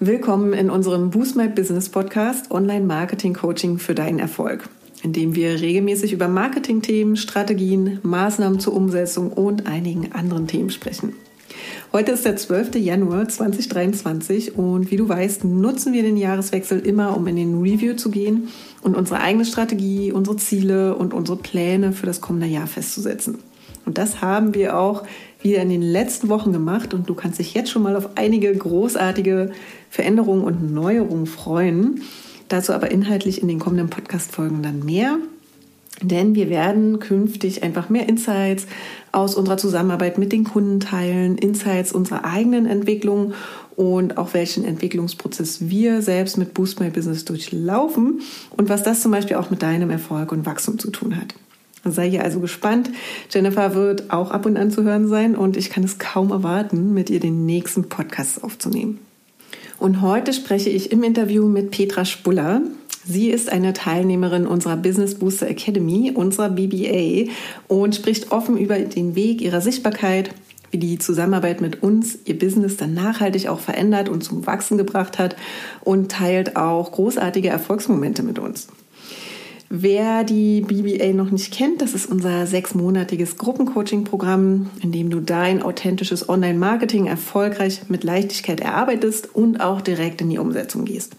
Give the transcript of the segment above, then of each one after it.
Willkommen in unserem Boost My Business Podcast Online Marketing Coaching für deinen Erfolg, in dem wir regelmäßig über Marketingthemen, Strategien, Maßnahmen zur Umsetzung und einigen anderen Themen sprechen. Heute ist der 12. Januar 2023 und wie du weißt, nutzen wir den Jahreswechsel immer, um in den Review zu gehen und unsere eigene Strategie, unsere Ziele und unsere Pläne für das kommende Jahr festzusetzen. Und das haben wir auch wieder in den letzten Wochen gemacht und du kannst dich jetzt schon mal auf einige großartige Veränderungen und Neuerungen freuen. Dazu aber inhaltlich in den kommenden Podcast-Folgen dann mehr. Denn wir werden künftig einfach mehr Insights aus unserer Zusammenarbeit mit den Kunden teilen, Insights unserer eigenen Entwicklung und auch welchen Entwicklungsprozess wir selbst mit Boost My Business durchlaufen und was das zum Beispiel auch mit deinem Erfolg und Wachstum zu tun hat. Sei hier also gespannt. Jennifer wird auch ab und an zu hören sein und ich kann es kaum erwarten, mit ihr den nächsten Podcast aufzunehmen. Und heute spreche ich im Interview mit Petra Spuller. Sie ist eine Teilnehmerin unserer Business Booster Academy, unserer BBA, und spricht offen über den Weg ihrer Sichtbarkeit, wie die Zusammenarbeit mit uns ihr Business dann nachhaltig auch verändert und zum Wachsen gebracht hat und teilt auch großartige Erfolgsmomente mit uns. Wer die BBA noch nicht kennt, das ist unser sechsmonatiges Gruppencoaching-Programm, in dem du dein authentisches Online-Marketing erfolgreich mit Leichtigkeit erarbeitest und auch direkt in die Umsetzung gehst.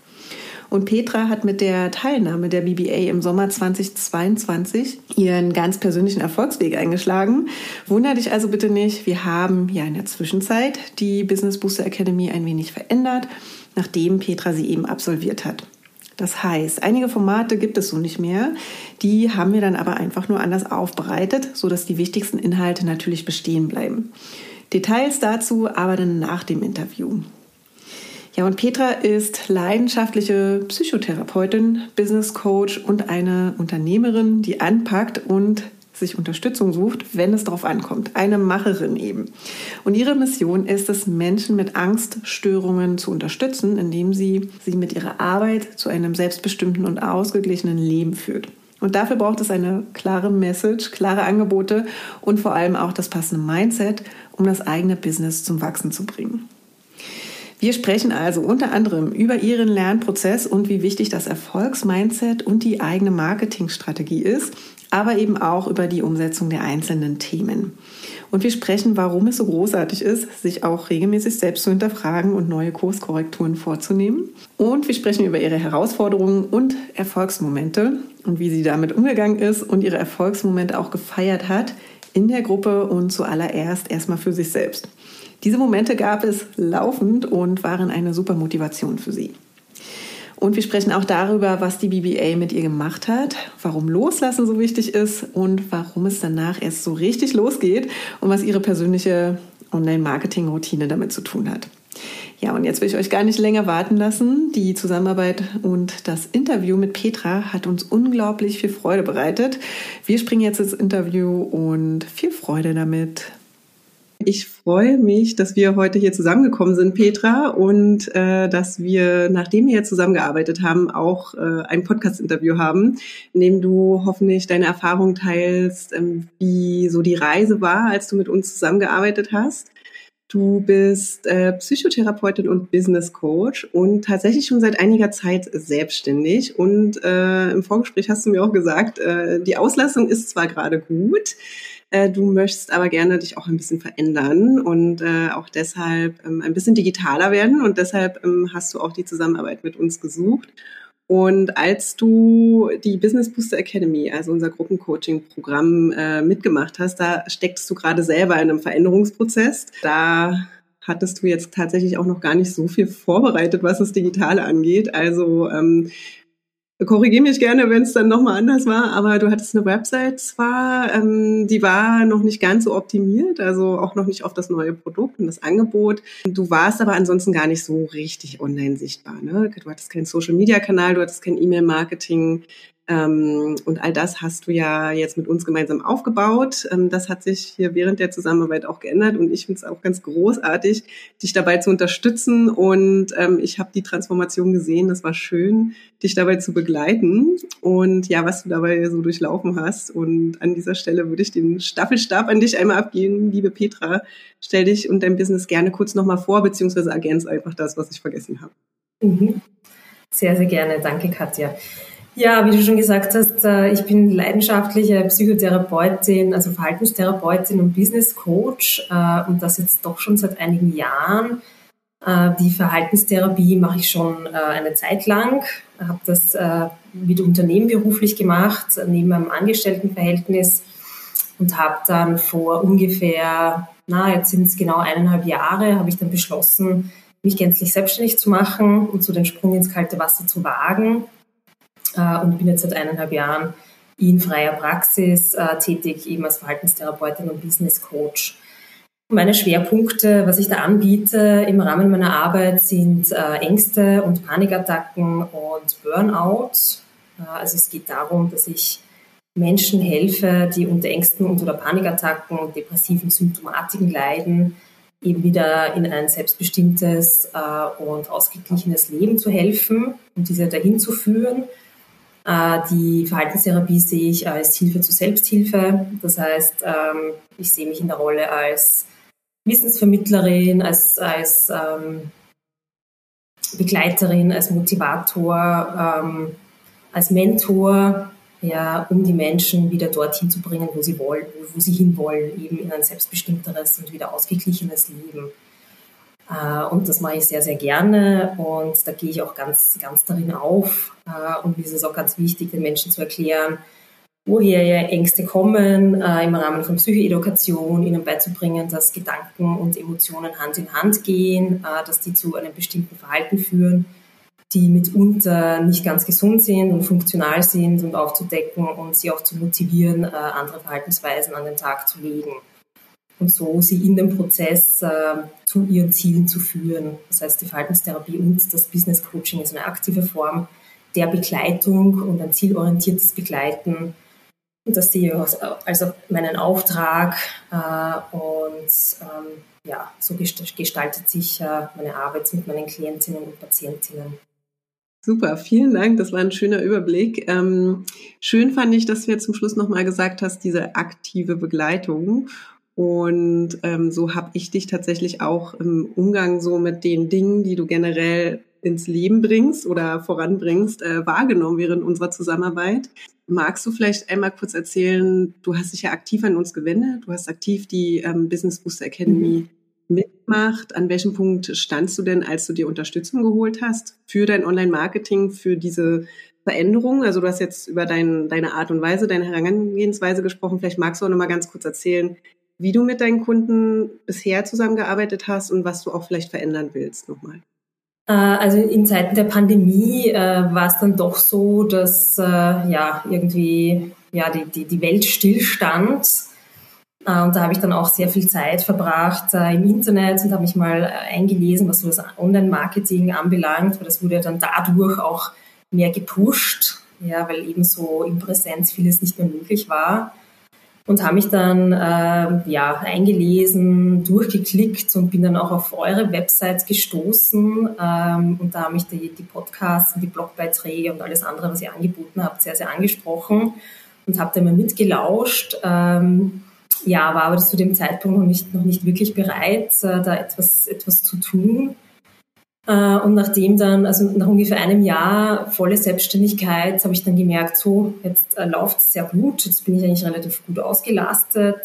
Und Petra hat mit der Teilnahme der BBA im Sommer 2022 ihren ganz persönlichen Erfolgsweg eingeschlagen. Wunder dich also bitte nicht, wir haben ja in der Zwischenzeit die Business Booster Academy ein wenig verändert, nachdem Petra sie eben absolviert hat. Das heißt, einige Formate gibt es so nicht mehr. Die haben wir dann aber einfach nur anders aufbereitet, sodass die wichtigsten Inhalte natürlich bestehen bleiben. Details dazu aber dann nach dem Interview. Ja, und Petra ist leidenschaftliche Psychotherapeutin, Business Coach und eine Unternehmerin, die anpackt und sich Unterstützung sucht, wenn es darauf ankommt. Eine Macherin eben. Und ihre Mission ist es, Menschen mit Angststörungen zu unterstützen, indem sie sie mit ihrer Arbeit zu einem selbstbestimmten und ausgeglichenen Leben führt. Und dafür braucht es eine klare Message, klare Angebote und vor allem auch das passende Mindset, um das eigene Business zum Wachsen zu bringen. Wir sprechen also unter anderem über Ihren Lernprozess und wie wichtig das Erfolgsmindset und die eigene Marketingstrategie ist, aber eben auch über die Umsetzung der einzelnen Themen. Und wir sprechen, warum es so großartig ist, sich auch regelmäßig selbst zu hinterfragen und neue Kurskorrekturen vorzunehmen. Und wir sprechen über ihre Herausforderungen und Erfolgsmomente und wie sie damit umgegangen ist und ihre Erfolgsmomente auch gefeiert hat in der Gruppe und zuallererst erstmal für sich selbst. Diese Momente gab es laufend und waren eine super Motivation für sie. Und wir sprechen auch darüber, was die BBA mit ihr gemacht hat, warum Loslassen so wichtig ist und warum es danach erst so richtig losgeht und was ihre persönliche Online-Marketing-Routine damit zu tun hat. Ja, und jetzt will ich euch gar nicht länger warten lassen. Die Zusammenarbeit und das Interview mit Petra hat uns unglaublich viel Freude bereitet. Wir springen jetzt ins Interview und viel Freude damit. Ich freue mich, dass wir heute hier zusammengekommen sind, Petra, und äh, dass wir, nachdem wir zusammengearbeitet haben, auch äh, ein Podcast-Interview haben, in dem du hoffentlich deine Erfahrung teilst, ähm, wie so die Reise war, als du mit uns zusammengearbeitet hast. Du bist äh, Psychotherapeutin und Business Coach und tatsächlich schon seit einiger Zeit selbstständig. Und äh, im Vorgespräch hast du mir auch gesagt, äh, die Auslastung ist zwar gerade gut, äh, du möchtest aber gerne dich auch ein bisschen verändern und äh, auch deshalb ähm, ein bisschen digitaler werden. Und deshalb ähm, hast du auch die Zusammenarbeit mit uns gesucht. Und als du die Business Booster Academy, also unser Gruppencoaching-Programm, äh, mitgemacht hast, da stecktest du gerade selber in einem Veränderungsprozess. Da hattest du jetzt tatsächlich auch noch gar nicht so viel vorbereitet, was das Digitale angeht. Also ähm, Korrigiere mich gerne, wenn es dann nochmal anders war, aber du hattest eine Website zwar, ähm, die war noch nicht ganz so optimiert, also auch noch nicht auf das neue Produkt und das Angebot. Du warst aber ansonsten gar nicht so richtig online sichtbar. Ne? Du hattest keinen Social-Media-Kanal, du hattest kein E-Mail-Marketing. Ähm, und all das hast du ja jetzt mit uns gemeinsam aufgebaut. Ähm, das hat sich hier während der Zusammenarbeit auch geändert und ich finde es auch ganz großartig, dich dabei zu unterstützen. Und ähm, ich habe die Transformation gesehen. Das war schön, dich dabei zu begleiten und ja, was du dabei so durchlaufen hast. Und an dieser Stelle würde ich den Staffelstab an dich einmal abgeben, liebe Petra. Stell dich und dein Business gerne kurz nochmal vor, beziehungsweise ergänz einfach das, was ich vergessen habe. Mhm. Sehr, sehr gerne. Danke, Katja. Ja, wie du schon gesagt hast, äh, ich bin leidenschaftliche Psychotherapeutin, also Verhaltenstherapeutin und Business Coach äh, und das jetzt doch schon seit einigen Jahren. Äh, die Verhaltenstherapie mache ich schon eine Zeit lang, habe das mit Unternehmen beruflich gemacht, neben meinem Angestelltenverhältnis und habe dann vor ungefähr, na, jetzt sind es genau eineinhalb Jahre, habe ich dann beschlossen, mich gänzlich selbstständig zu machen und so den Sprung ins kalte Wasser zu wagen und bin jetzt seit eineinhalb Jahren in freier Praxis äh, tätig, eben als Verhaltenstherapeutin und Business Coach. Meine Schwerpunkte, was ich da anbiete im Rahmen meiner Arbeit, sind äh, Ängste und Panikattacken und Burnout. Äh, also es geht darum, dass ich Menschen helfe, die unter Ängsten und oder Panikattacken und depressiven Symptomatiken leiden, eben wieder in ein selbstbestimmtes und ausgeglichenes Leben zu helfen und diese dahin zu führen. Äh, die Verhaltenstherapie sehe ich als Hilfe zur Selbsthilfe. Das heißt, ähm, ich sehe mich in der Rolle als Wissensvermittlerin, als, als ähm, Begleiterin, als Motivator, ähm, als Mentor, ja, um die Menschen wieder dorthin zu bringen, wo sie wollen, wo sie hinwollen, eben in ein selbstbestimmteres und wieder ausgeglichenes Leben. Äh, und das mache ich sehr, sehr gerne und da gehe ich auch ganz, ganz darin auf. Äh, und mir ist es auch ganz wichtig, den Menschen zu erklären, woher Ängste kommen, äh, im Rahmen von Psychoedukation ihnen beizubringen, dass Gedanken und Emotionen Hand in Hand gehen, dass die zu einem bestimmten Verhalten führen, die mitunter nicht ganz gesund sind und funktional sind und aufzudecken und sie auch zu motivieren, andere Verhaltensweisen an den Tag zu legen und so sie in dem Prozess äh, zu ihren Zielen zu führen. Das heißt, die Verhaltenstherapie und das Business Coaching ist eine aktive Form der Begleitung und ein zielorientiertes Begleiten. Und das sehe ich als meinen Auftrag äh, und ähm, ja, so gestaltet sich äh, meine Arbeit mit meinen Klientinnen und Patientinnen. Super, vielen Dank. Das war ein schöner Überblick. Ähm, schön fand ich, dass du jetzt zum Schluss nochmal gesagt hast, diese aktive Begleitung. Und ähm, so habe ich dich tatsächlich auch im Umgang so mit den Dingen, die du generell ins Leben bringst oder voranbringst, äh, wahrgenommen während unserer Zusammenarbeit. Magst du vielleicht einmal kurz erzählen, du hast dich ja aktiv an uns gewendet, du hast aktiv die ähm, Business Booster Academy mhm. mitgemacht. An welchem Punkt standst du denn, als du dir Unterstützung geholt hast für dein Online-Marketing, für diese Veränderung? Also du hast jetzt über dein, deine Art und Weise, deine Herangehensweise gesprochen. Vielleicht magst du auch noch mal ganz kurz erzählen, wie du mit deinen Kunden bisher zusammengearbeitet hast und was du auch vielleicht verändern willst nochmal. Äh, also in Zeiten der Pandemie äh, war es dann doch so, dass äh, ja irgendwie ja die, die, die Welt stillstand. Äh, und da habe ich dann auch sehr viel Zeit verbracht äh, im Internet und habe mich mal äh, eingelesen, was so das Online-Marketing anbelangt, weil das wurde ja dann dadurch auch mehr gepusht, ja, weil eben so in Präsenz vieles nicht mehr möglich war und habe mich dann äh, ja eingelesen, durchgeklickt und bin dann auch auf eure Website gestoßen ähm, und da haben mich die, die Podcasts die Blogbeiträge und alles andere, was ihr angeboten habt, sehr, sehr angesprochen und habe da immer mitgelauscht. Ähm, ja, war aber zu dem Zeitpunkt noch nicht, noch nicht wirklich bereit, äh, da etwas, etwas zu tun. Äh, und nachdem dann, also nach ungefähr einem Jahr volle Selbstständigkeit, habe ich dann gemerkt, so, jetzt äh, läuft es sehr gut, jetzt bin ich eigentlich relativ gut ausgelastet,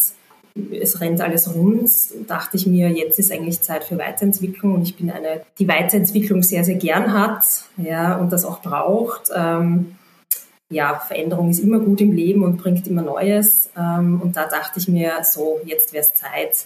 es rennt alles rund, dachte ich mir, jetzt ist eigentlich Zeit für Weiterentwicklung und ich bin eine, die Weiterentwicklung sehr, sehr gern hat, ja, und das auch braucht. Ähm, ja, Veränderung ist immer gut im Leben und bringt immer Neues. Ähm, und da dachte ich mir, so, jetzt wäre es Zeit,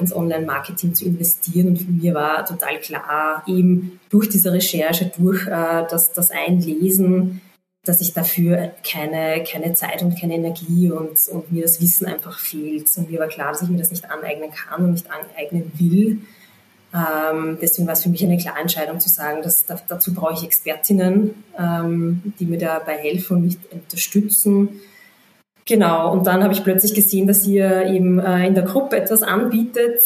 ins Online-Marketing zu investieren. Und für mir war total klar, eben durch diese Recherche, durch äh, das, das Einlesen, dass ich dafür keine, keine Zeit und keine Energie und, und mir das Wissen einfach fehlt. Und mir war klar, dass ich mir das nicht aneignen kann und nicht aneignen will. Ähm, deswegen war es für mich eine klare Entscheidung zu sagen, dass da, dazu brauche ich Expertinnen, ähm, die mir dabei helfen und mich unterstützen. Genau, und dann habe ich plötzlich gesehen, dass ihr eben äh, in der Gruppe etwas anbietet,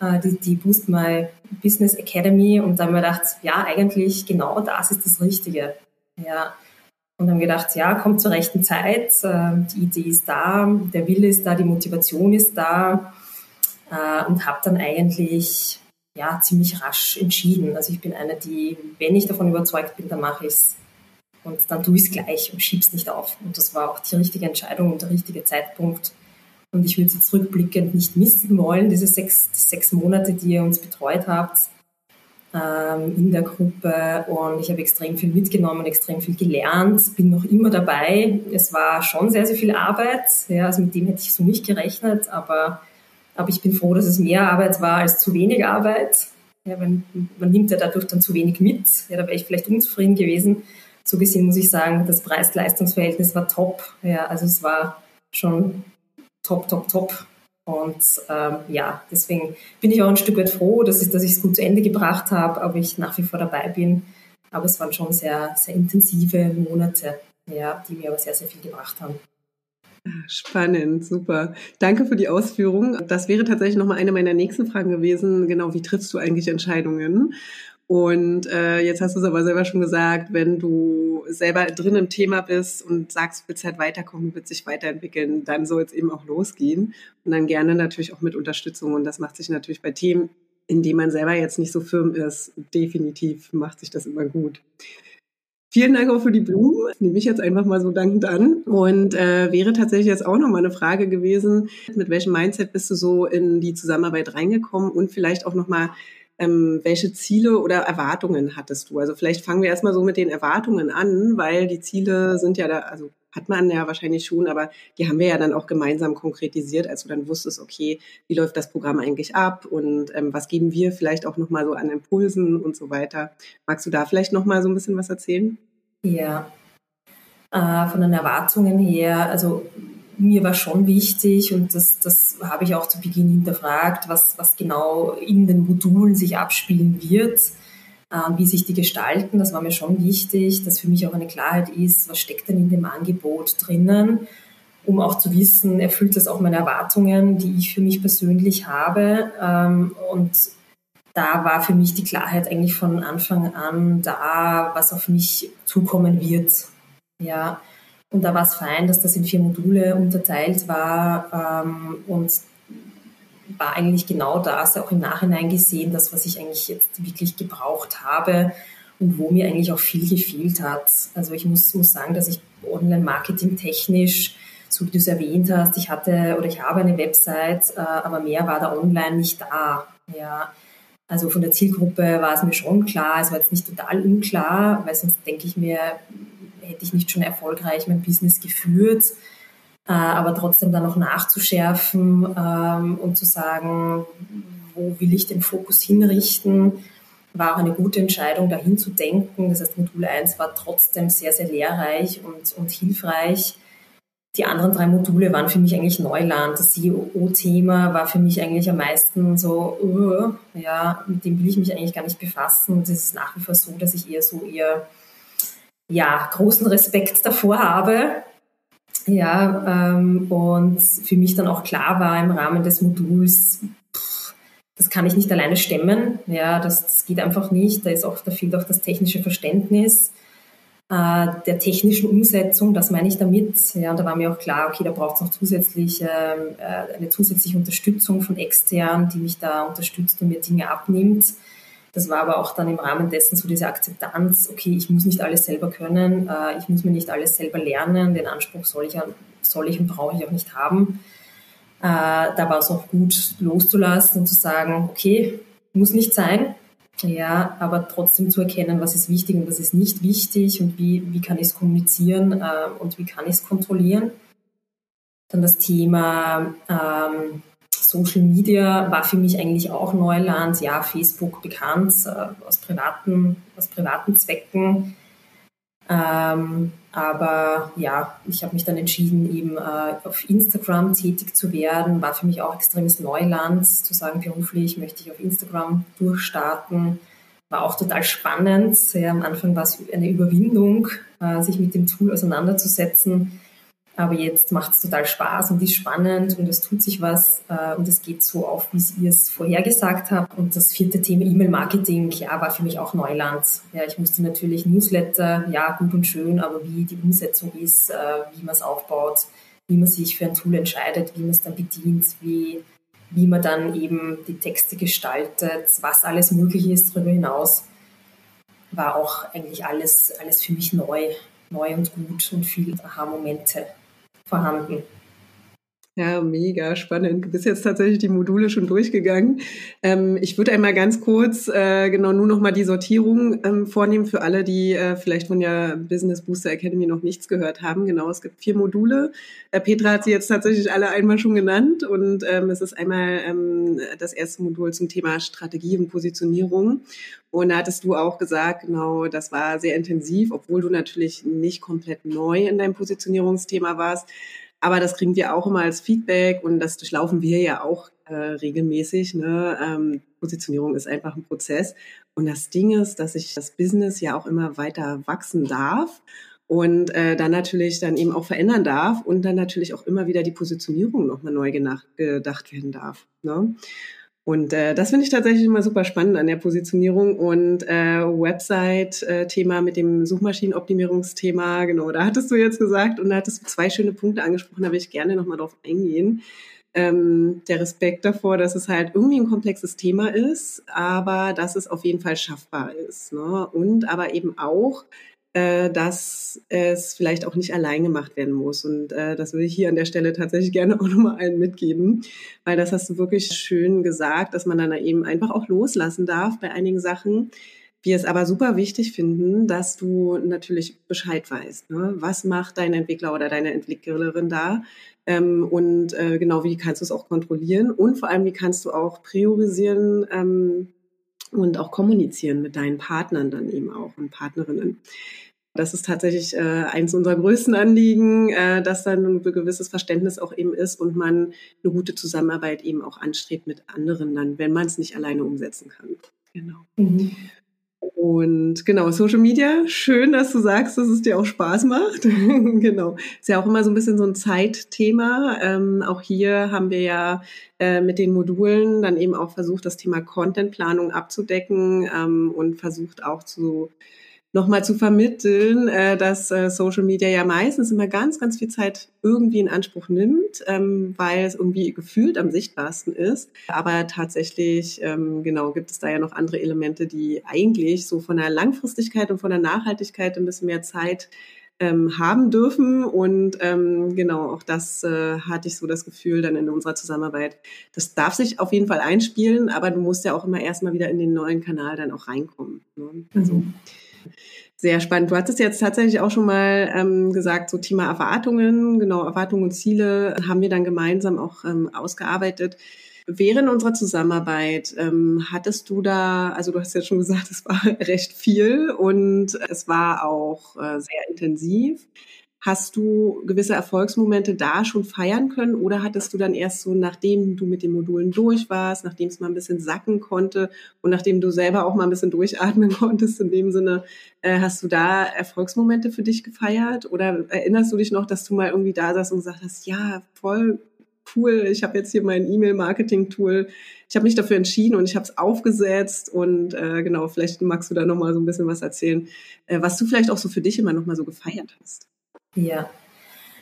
äh, die, die Boost My Business Academy. Und da habe ich mir gedacht, ja, eigentlich genau das ist das Richtige. Ja. Und haben gedacht, ja, kommt zur rechten Zeit, äh, die Idee ist da, der Wille ist da, die Motivation ist da. Äh, und habe dann eigentlich ja, ziemlich rasch entschieden. Also ich bin eine, die, wenn ich davon überzeugt bin, dann mache ich es. Und dann ich es gleich und schiebe es nicht auf. Und das war auch die richtige Entscheidung und der richtige Zeitpunkt. Und ich würde sie zurückblickend nicht missen wollen, diese sechs, sechs Monate, die ihr uns betreut habt ähm, in der Gruppe. Und ich habe extrem viel mitgenommen, extrem viel gelernt, bin noch immer dabei. Es war schon sehr, sehr viel Arbeit. Ja, also mit dem hätte ich so nicht gerechnet, aber aber ich bin froh, dass es mehr Arbeit war als zu wenig Arbeit. Ja, man, man nimmt ja dadurch dann zu wenig mit. Ja, da wäre ich vielleicht unzufrieden gewesen. So gesehen muss ich sagen, das Preis-Leistungs-Verhältnis war top. Ja, also es war schon top, top, top. Und ähm, ja, deswegen bin ich auch ein Stück weit froh, dass ich, es gut zu Ende gebracht habe, aber ich nach wie vor dabei bin. Aber es waren schon sehr, sehr intensive Monate, ja, die mir aber sehr, sehr viel gebracht haben. Spannend, super. Danke für die Ausführung. Das wäre tatsächlich nochmal eine meiner nächsten Fragen gewesen. Genau, wie triffst du eigentlich Entscheidungen? Und äh, jetzt hast du es aber selber schon gesagt, wenn du selber drin im Thema bist und sagst, du willst halt weiterkommen, willst dich weiterentwickeln, dann soll es eben auch losgehen. Und dann gerne natürlich auch mit Unterstützung. Und das macht sich natürlich bei Themen, in denen man selber jetzt nicht so firm ist, definitiv macht sich das immer gut. Vielen Dank auch für die Blumen. Nehme ich jetzt einfach mal so dankend an. Und äh, wäre tatsächlich jetzt auch nochmal eine Frage gewesen, mit welchem Mindset bist du so in die Zusammenarbeit reingekommen und vielleicht auch nochmal, ähm, welche Ziele oder Erwartungen hattest du? Also vielleicht fangen wir erstmal so mit den Erwartungen an, weil die Ziele sind ja da, also hat man ja wahrscheinlich schon, aber die haben wir ja dann auch gemeinsam konkretisiert, als du dann wusstest, okay, wie läuft das Programm eigentlich ab und ähm, was geben wir vielleicht auch nochmal so an Impulsen und so weiter. Magst du da vielleicht nochmal so ein bisschen was erzählen? Ja, äh, von den Erwartungen her, also mir war schon wichtig und das, das habe ich auch zu Beginn hinterfragt, was, was genau in den Modulen sich abspielen wird äh, wie sich die gestalten. Das war mir schon wichtig, dass für mich auch eine Klarheit ist, was steckt denn in dem Angebot drinnen, um auch zu wissen, erfüllt das auch meine Erwartungen, die ich für mich persönlich habe. Ähm, und da war für mich die Klarheit eigentlich von Anfang an da, was auf mich zukommen wird. Ja, und da war es fein, dass das in vier Module unterteilt war ähm, und war eigentlich genau das, auch im Nachhinein gesehen, das, was ich eigentlich jetzt wirklich gebraucht habe und wo mir eigentlich auch viel gefehlt hat. Also ich muss, muss sagen, dass ich Online-Marketing technisch, so wie du es erwähnt hast, ich hatte oder ich habe eine Website, äh, aber mehr war da online nicht da. Ja. Also von der Zielgruppe war es mir schon klar, es war jetzt nicht total unklar, weil sonst denke ich mir, hätte ich nicht schon erfolgreich mein Business geführt äh, aber trotzdem dann noch nachzuschärfen ähm, und zu sagen, wo will ich den Fokus hinrichten, war auch eine gute Entscheidung, dahin zu denken. Das heißt, Modul 1 war trotzdem sehr, sehr lehrreich und, und hilfreich. Die anderen drei Module waren für mich eigentlich Neuland. Das CEO-Thema war für mich eigentlich am meisten so, uh, ja, mit dem will ich mich eigentlich gar nicht befassen. Es ist nach wie vor so, dass ich eher so eher, ja, großen Respekt davor habe, ja, ähm, und für mich dann auch klar war im Rahmen des Moduls, pff, das kann ich nicht alleine stemmen. Ja, das, das geht einfach nicht. Da ist auch, da fehlt auch das technische Verständnis äh, der technischen Umsetzung. Das meine ich damit. Ja, und da war mir auch klar, okay, da braucht es noch zusätzlich äh, eine zusätzliche Unterstützung von extern, die mich da unterstützt und mir Dinge abnimmt. Das war aber auch dann im Rahmen dessen so diese Akzeptanz, okay, ich muss nicht alles selber können, äh, ich muss mir nicht alles selber lernen, den Anspruch soll ich, soll ich und brauche ich auch nicht haben. Äh, da war es auch gut loszulassen und zu sagen, okay, muss nicht sein, ja, aber trotzdem zu erkennen, was ist wichtig und was ist nicht wichtig und wie, wie kann ich es kommunizieren äh, und wie kann ich es kontrollieren. Dann das Thema ähm, Social Media war für mich eigentlich auch Neuland. Ja, Facebook bekannt äh, aus, privaten, aus privaten Zwecken. Ähm, aber ja, ich habe mich dann entschieden, eben äh, auf Instagram tätig zu werden. War für mich auch extremes Neuland, zu sagen, beruflich möchte ich auf Instagram durchstarten. War auch total spannend. Ja, am Anfang war es eine Überwindung, äh, sich mit dem Tool auseinanderzusetzen. Aber jetzt macht es total Spaß und ist spannend und es tut sich was äh, und es geht so auf, wie ihr es vorhergesagt habt. Und das vierte Thema E-Mail-Marketing, ja, war für mich auch Neuland. Ja, ich musste natürlich Newsletter, ja, gut und schön, aber wie die Umsetzung ist, äh, wie man es aufbaut, wie man sich für ein Tool entscheidet, wie man es dann bedient, wie, wie man dann eben die Texte gestaltet, was alles möglich ist darüber hinaus, war auch eigentlich alles, alles für mich neu, neu und gut und viele Aha-Momente vorhanden. Ja, mega spannend. Du bist jetzt tatsächlich die Module schon durchgegangen. Ähm, ich würde einmal ganz kurz äh, genau nur noch mal die Sortierung ähm, vornehmen für alle, die äh, vielleicht von der Business Booster Academy noch nichts gehört haben. Genau, es gibt vier Module. Äh, Petra hat sie jetzt tatsächlich alle einmal schon genannt und ähm, es ist einmal ähm, das erste Modul zum Thema Strategie und Positionierung. Und da hattest du auch gesagt, genau, das war sehr intensiv, obwohl du natürlich nicht komplett neu in deinem Positionierungsthema warst. Aber das kriegen wir auch immer als Feedback und das durchlaufen wir ja auch äh, regelmäßig. Ne? Ähm, Positionierung ist einfach ein Prozess. Und das Ding ist, dass sich das Business ja auch immer weiter wachsen darf und äh, dann natürlich dann eben auch verändern darf und dann natürlich auch immer wieder die Positionierung nochmal neu gedacht werden darf. Ne? Und äh, das finde ich tatsächlich immer super spannend an der Positionierung und äh, Website-Thema mit dem Suchmaschinenoptimierungsthema. Genau, da hattest du jetzt gesagt und da hattest du zwei schöne Punkte angesprochen, da will ich gerne nochmal drauf eingehen. Ähm, der Respekt davor, dass es halt irgendwie ein komplexes Thema ist, aber dass es auf jeden Fall schaffbar ist. Ne? Und aber eben auch, äh, dass es vielleicht auch nicht allein gemacht werden muss. Und äh, das würde ich hier an der Stelle tatsächlich gerne auch nochmal allen mitgeben, weil das hast du wirklich schön gesagt, dass man dann eben einfach auch loslassen darf bei einigen Sachen. Wir es aber super wichtig finden, dass du natürlich Bescheid weißt. Ne? Was macht dein Entwickler oder deine Entwicklerin da? Ähm, und äh, genau, wie kannst du es auch kontrollieren? Und vor allem, wie kannst du auch priorisieren, ähm, und auch kommunizieren mit deinen Partnern dann eben auch und Partnerinnen. Das ist tatsächlich äh, eins unserer größten Anliegen, äh, dass dann ein gewisses Verständnis auch eben ist und man eine gute Zusammenarbeit eben auch anstrebt mit anderen dann, wenn man es nicht alleine umsetzen kann. Genau. Mhm. Und genau, Social Media, schön, dass du sagst, dass es dir auch Spaß macht. genau. Ist ja auch immer so ein bisschen so ein Zeitthema. Ähm, auch hier haben wir ja äh, mit den Modulen dann eben auch versucht, das Thema Contentplanung abzudecken ähm, und versucht auch zu nochmal zu vermitteln, äh, dass äh, Social Media ja meistens immer ganz, ganz viel Zeit irgendwie in Anspruch nimmt, ähm, weil es irgendwie gefühlt am sichtbarsten ist. Aber tatsächlich, ähm, genau, gibt es da ja noch andere Elemente, die eigentlich so von der Langfristigkeit und von der Nachhaltigkeit ein bisschen mehr Zeit ähm, haben dürfen. Und ähm, genau, auch das äh, hatte ich so das Gefühl dann in unserer Zusammenarbeit. Das darf sich auf jeden Fall einspielen, aber du musst ja auch immer erstmal wieder in den neuen Kanal dann auch reinkommen. Ne? Also mhm. Sehr spannend. Du hattest jetzt tatsächlich auch schon mal ähm, gesagt, so Thema Erwartungen, genau, Erwartungen und Ziele haben wir dann gemeinsam auch ähm, ausgearbeitet. Während unserer Zusammenarbeit ähm, hattest du da, also du hast ja schon gesagt, es war recht viel und es war auch äh, sehr intensiv. Hast du gewisse Erfolgsmomente da schon feiern können oder hattest du dann erst so, nachdem du mit den Modulen durch warst, nachdem es mal ein bisschen sacken konnte und nachdem du selber auch mal ein bisschen durchatmen konntest, in dem Sinne, äh, hast du da Erfolgsmomente für dich gefeiert oder erinnerst du dich noch, dass du mal irgendwie da saßt und gesagt hast, ja, voll cool, ich habe jetzt hier mein E-Mail-Marketing-Tool, ich habe mich dafür entschieden und ich habe es aufgesetzt und äh, genau, vielleicht magst du da nochmal so ein bisschen was erzählen, äh, was du vielleicht auch so für dich immer nochmal so gefeiert hast. Ja,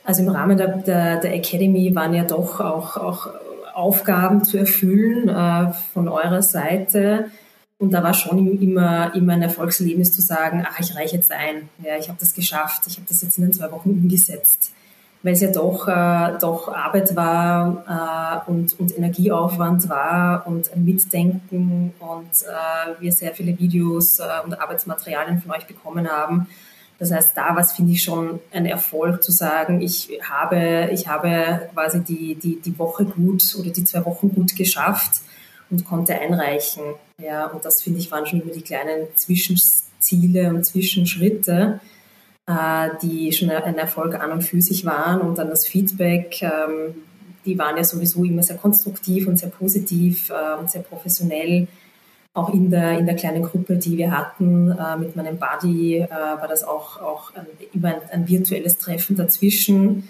also im Rahmen der, der, der Academy waren ja doch auch, auch Aufgaben zu erfüllen äh, von eurer Seite. Und da war schon immer, immer ein Erfolgserlebnis zu sagen, ach, ich reiche jetzt ein. Ja, ich habe das geschafft. Ich habe das jetzt in den zwei Wochen umgesetzt. Weil es ja doch, äh, doch Arbeit war äh, und, und Energieaufwand war und ein Mitdenken und äh, wir sehr viele Videos äh, und Arbeitsmaterialien von euch bekommen haben das heißt, da was finde ich schon ein Erfolg zu sagen, ich habe, ich habe quasi die, die, die Woche gut oder die zwei Wochen gut geschafft und konnte einreichen. Ja, und das finde ich waren schon immer die kleinen Zwischenziele und Zwischenschritte. äh, die schon ein Erfolg an und für sich waren und dann das Feedback, ähm, die waren ja sowieso immer sehr konstruktiv und sehr positiv äh, und sehr professionell. Auch in der, in der kleinen Gruppe, die wir hatten äh, mit meinem Buddy, äh, war das auch, auch ein, immer ein, ein virtuelles Treffen dazwischen.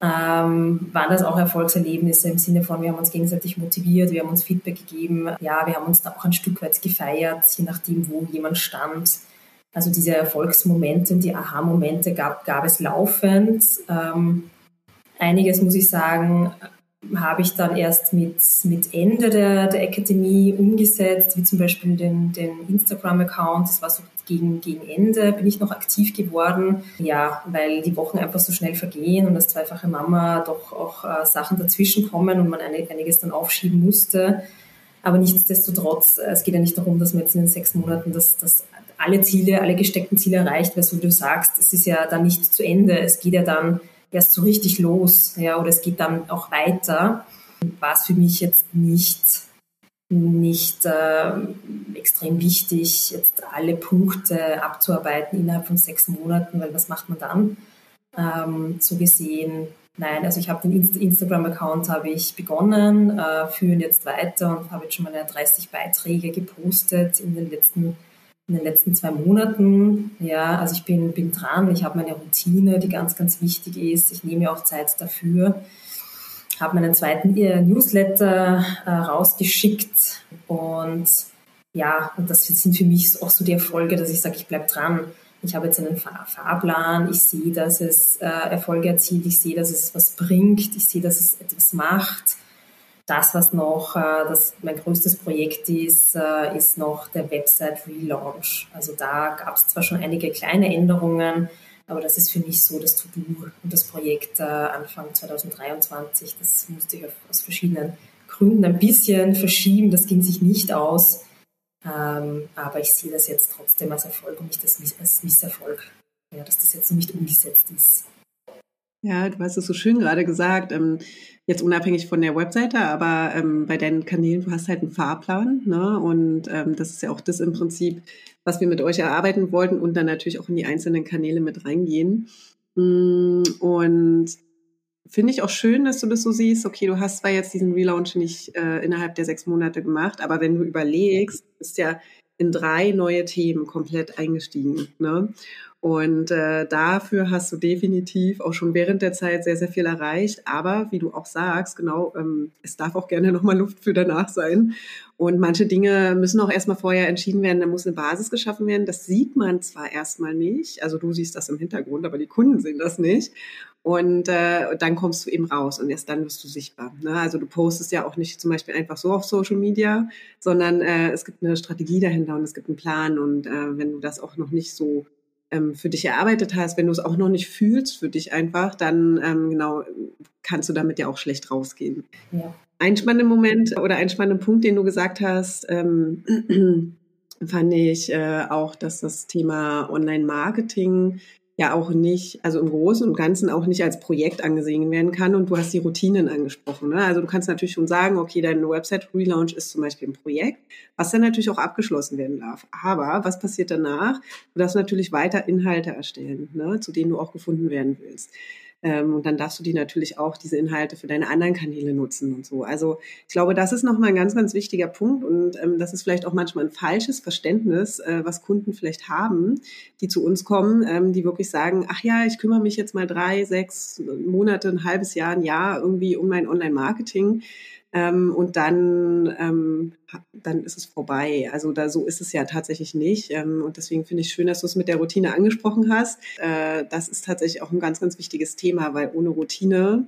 Ähm, waren das auch Erfolgserlebnisse im Sinne von, wir haben uns gegenseitig motiviert, wir haben uns Feedback gegeben, ja, wir haben uns da auch ein Stück weit gefeiert, je nachdem, wo jemand stand. Also diese Erfolgsmomente und die Aha-Momente gab, gab es laufend. Ähm, einiges, muss ich sagen, habe ich dann erst mit, mit Ende der, der Akademie umgesetzt, wie zum Beispiel den, den Instagram-Account. Das war so gegen, gegen Ende, bin ich noch aktiv geworden. Ja, weil die Wochen einfach so schnell vergehen und als zweifache Mama doch auch äh, Sachen dazwischen kommen und man einiges dann aufschieben musste. Aber nichtsdestotrotz, äh, es geht ja nicht darum, dass man jetzt in den sechs Monaten das, das alle Ziele, alle gesteckten Ziele erreicht, weil so wie du sagst, es ist ja dann nicht zu Ende. Es geht ja dann erst so richtig los, ja, oder es geht dann auch weiter. War es für mich jetzt nicht, nicht äh, extrem wichtig, jetzt alle Punkte abzuarbeiten innerhalb von sechs Monaten, weil was macht man dann? Ähm, so gesehen, nein, also ich habe den Inst Instagram-Account habe ich begonnen, äh, führen jetzt weiter und habe jetzt schon meine 30 Beiträge gepostet in den letzten in den letzten zwei Monaten. Ja, also ich bin, bin dran, ich habe meine Routine, die ganz, ganz wichtig ist. Ich nehme auch Zeit dafür. Habe meinen zweiten Newsletter äh, rausgeschickt und ja, und das sind für mich auch so die Erfolge, dass ich sage, ich bleibe dran. Ich habe jetzt einen Fahrplan, ich sehe, dass es äh, Erfolge erzielt, ich sehe, dass es was bringt, ich sehe, dass es etwas macht das, was noch äh, das mein größtes Projekt ist, äh, ist noch der Website Relaunch. Also da gab es zwar schon einige kleine Änderungen, aber das ist für mich so das To-Do und das Projekt äh, Anfang 2023. Das musste ich aus verschiedenen Gründen ein bisschen verschieben. Das ging sich nicht aus. Ähm, aber ich sehe das jetzt trotzdem als Erfolg und nicht als, Misserfolg, ja, dass das jetzt noch nicht umgesetzt ist. Ja, du hast es so schön gerade gesagt, ähm, jetzt unabhängig von der Webseite, aber ähm, bei deinen Kanälen, du hast halt einen Fahrplan, ne? Und ähm, das ist ja auch das im Prinzip, was wir mit euch erarbeiten wollten und dann natürlich auch in die einzelnen Kanäle mit reingehen. Mm, und finde ich auch schön, dass du das so siehst. Okay, du hast zwar jetzt diesen Relaunch nicht äh, innerhalb der sechs Monate gemacht, aber wenn du überlegst, ist ja in drei neue Themen komplett eingestiegen. Ne? Und äh, dafür hast du definitiv auch schon während der Zeit sehr, sehr viel erreicht. Aber wie du auch sagst, genau, ähm, es darf auch gerne nochmal Luft für danach sein. Und manche Dinge müssen auch erstmal vorher entschieden werden. Da muss eine Basis geschaffen werden. Das sieht man zwar erstmal nicht. Also du siehst das im Hintergrund, aber die Kunden sehen das nicht. Und äh, dann kommst du eben raus und erst dann wirst du sichtbar. Ne? Also du postest ja auch nicht zum Beispiel einfach so auf Social Media, sondern äh, es gibt eine Strategie dahinter und es gibt einen Plan. Und äh, wenn du das auch noch nicht so ähm, für dich erarbeitet hast, wenn du es auch noch nicht fühlst für dich einfach, dann ähm, genau kannst du damit ja auch schlecht rausgehen. Ja. Ein spannender Moment oder ein spannender Punkt, den du gesagt hast, ähm, fand ich äh, auch, dass das Thema Online-Marketing ja auch nicht, also im Großen und Ganzen auch nicht als Projekt angesehen werden kann. Und du hast die Routinen angesprochen. Ne? Also du kannst natürlich schon sagen, okay, dein Website-Relaunch ist zum Beispiel ein Projekt, was dann natürlich auch abgeschlossen werden darf. Aber was passiert danach? Du darfst natürlich weiter Inhalte erstellen, ne? zu denen du auch gefunden werden willst. Ähm, und dann darfst du die natürlich auch, diese Inhalte für deine anderen Kanäle nutzen und so. Also ich glaube, das ist nochmal ein ganz, ganz wichtiger Punkt und ähm, das ist vielleicht auch manchmal ein falsches Verständnis, äh, was Kunden vielleicht haben, die zu uns kommen, ähm, die wirklich sagen, ach ja, ich kümmere mich jetzt mal drei, sechs Monate, ein halbes Jahr, ein Jahr irgendwie um mein Online-Marketing. Ähm, und dann, ähm, dann ist es vorbei. Also da so ist es ja tatsächlich nicht. Ähm, und deswegen finde ich schön, dass du es mit der Routine angesprochen hast. Äh, das ist tatsächlich auch ein ganz, ganz wichtiges Thema, weil ohne Routine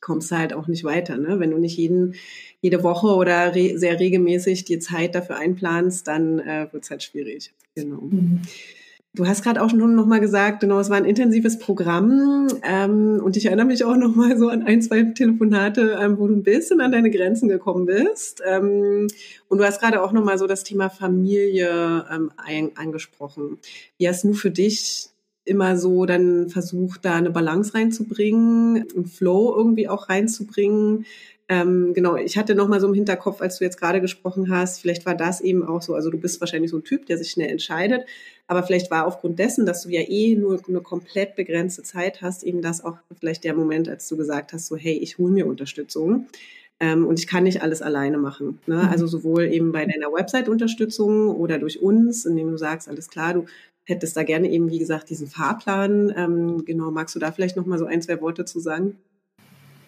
kommst du halt auch nicht weiter. Ne? Wenn du nicht jeden, jede Woche oder re sehr regelmäßig die Zeit dafür einplanst, dann äh, wird es halt schwierig. Genau. Mhm. Du hast gerade auch schon noch mal gesagt, genau, es war ein intensives Programm ähm, und ich erinnere mich auch noch mal so an ein, zwei Telefonate, ähm, wo du ein bisschen an deine Grenzen gekommen bist. Ähm, und du hast gerade auch noch mal so das Thema Familie ähm, ein, angesprochen. Wie hast du für dich immer so dann versucht, da eine Balance reinzubringen, einen Flow irgendwie auch reinzubringen? Ähm, genau, ich hatte noch mal so im Hinterkopf, als du jetzt gerade gesprochen hast, vielleicht war das eben auch so, also du bist wahrscheinlich so ein Typ, der sich schnell entscheidet, Aber vielleicht war aufgrund dessen, dass du ja eh nur eine komplett begrenzte Zeit hast, eben das auch vielleicht der Moment, als du gesagt hast, so hey, ich hole mir Unterstützung. Ähm, und ich kann nicht alles alleine machen. Ne? Mhm. Also sowohl eben bei deiner Website-Unterstützung oder durch uns, indem du sagst, alles klar, du hättest da gerne eben, wie gesagt, diesen Fahrplan. Ähm, genau, magst du da vielleicht noch mal so ein, zwei Worte zu sagen?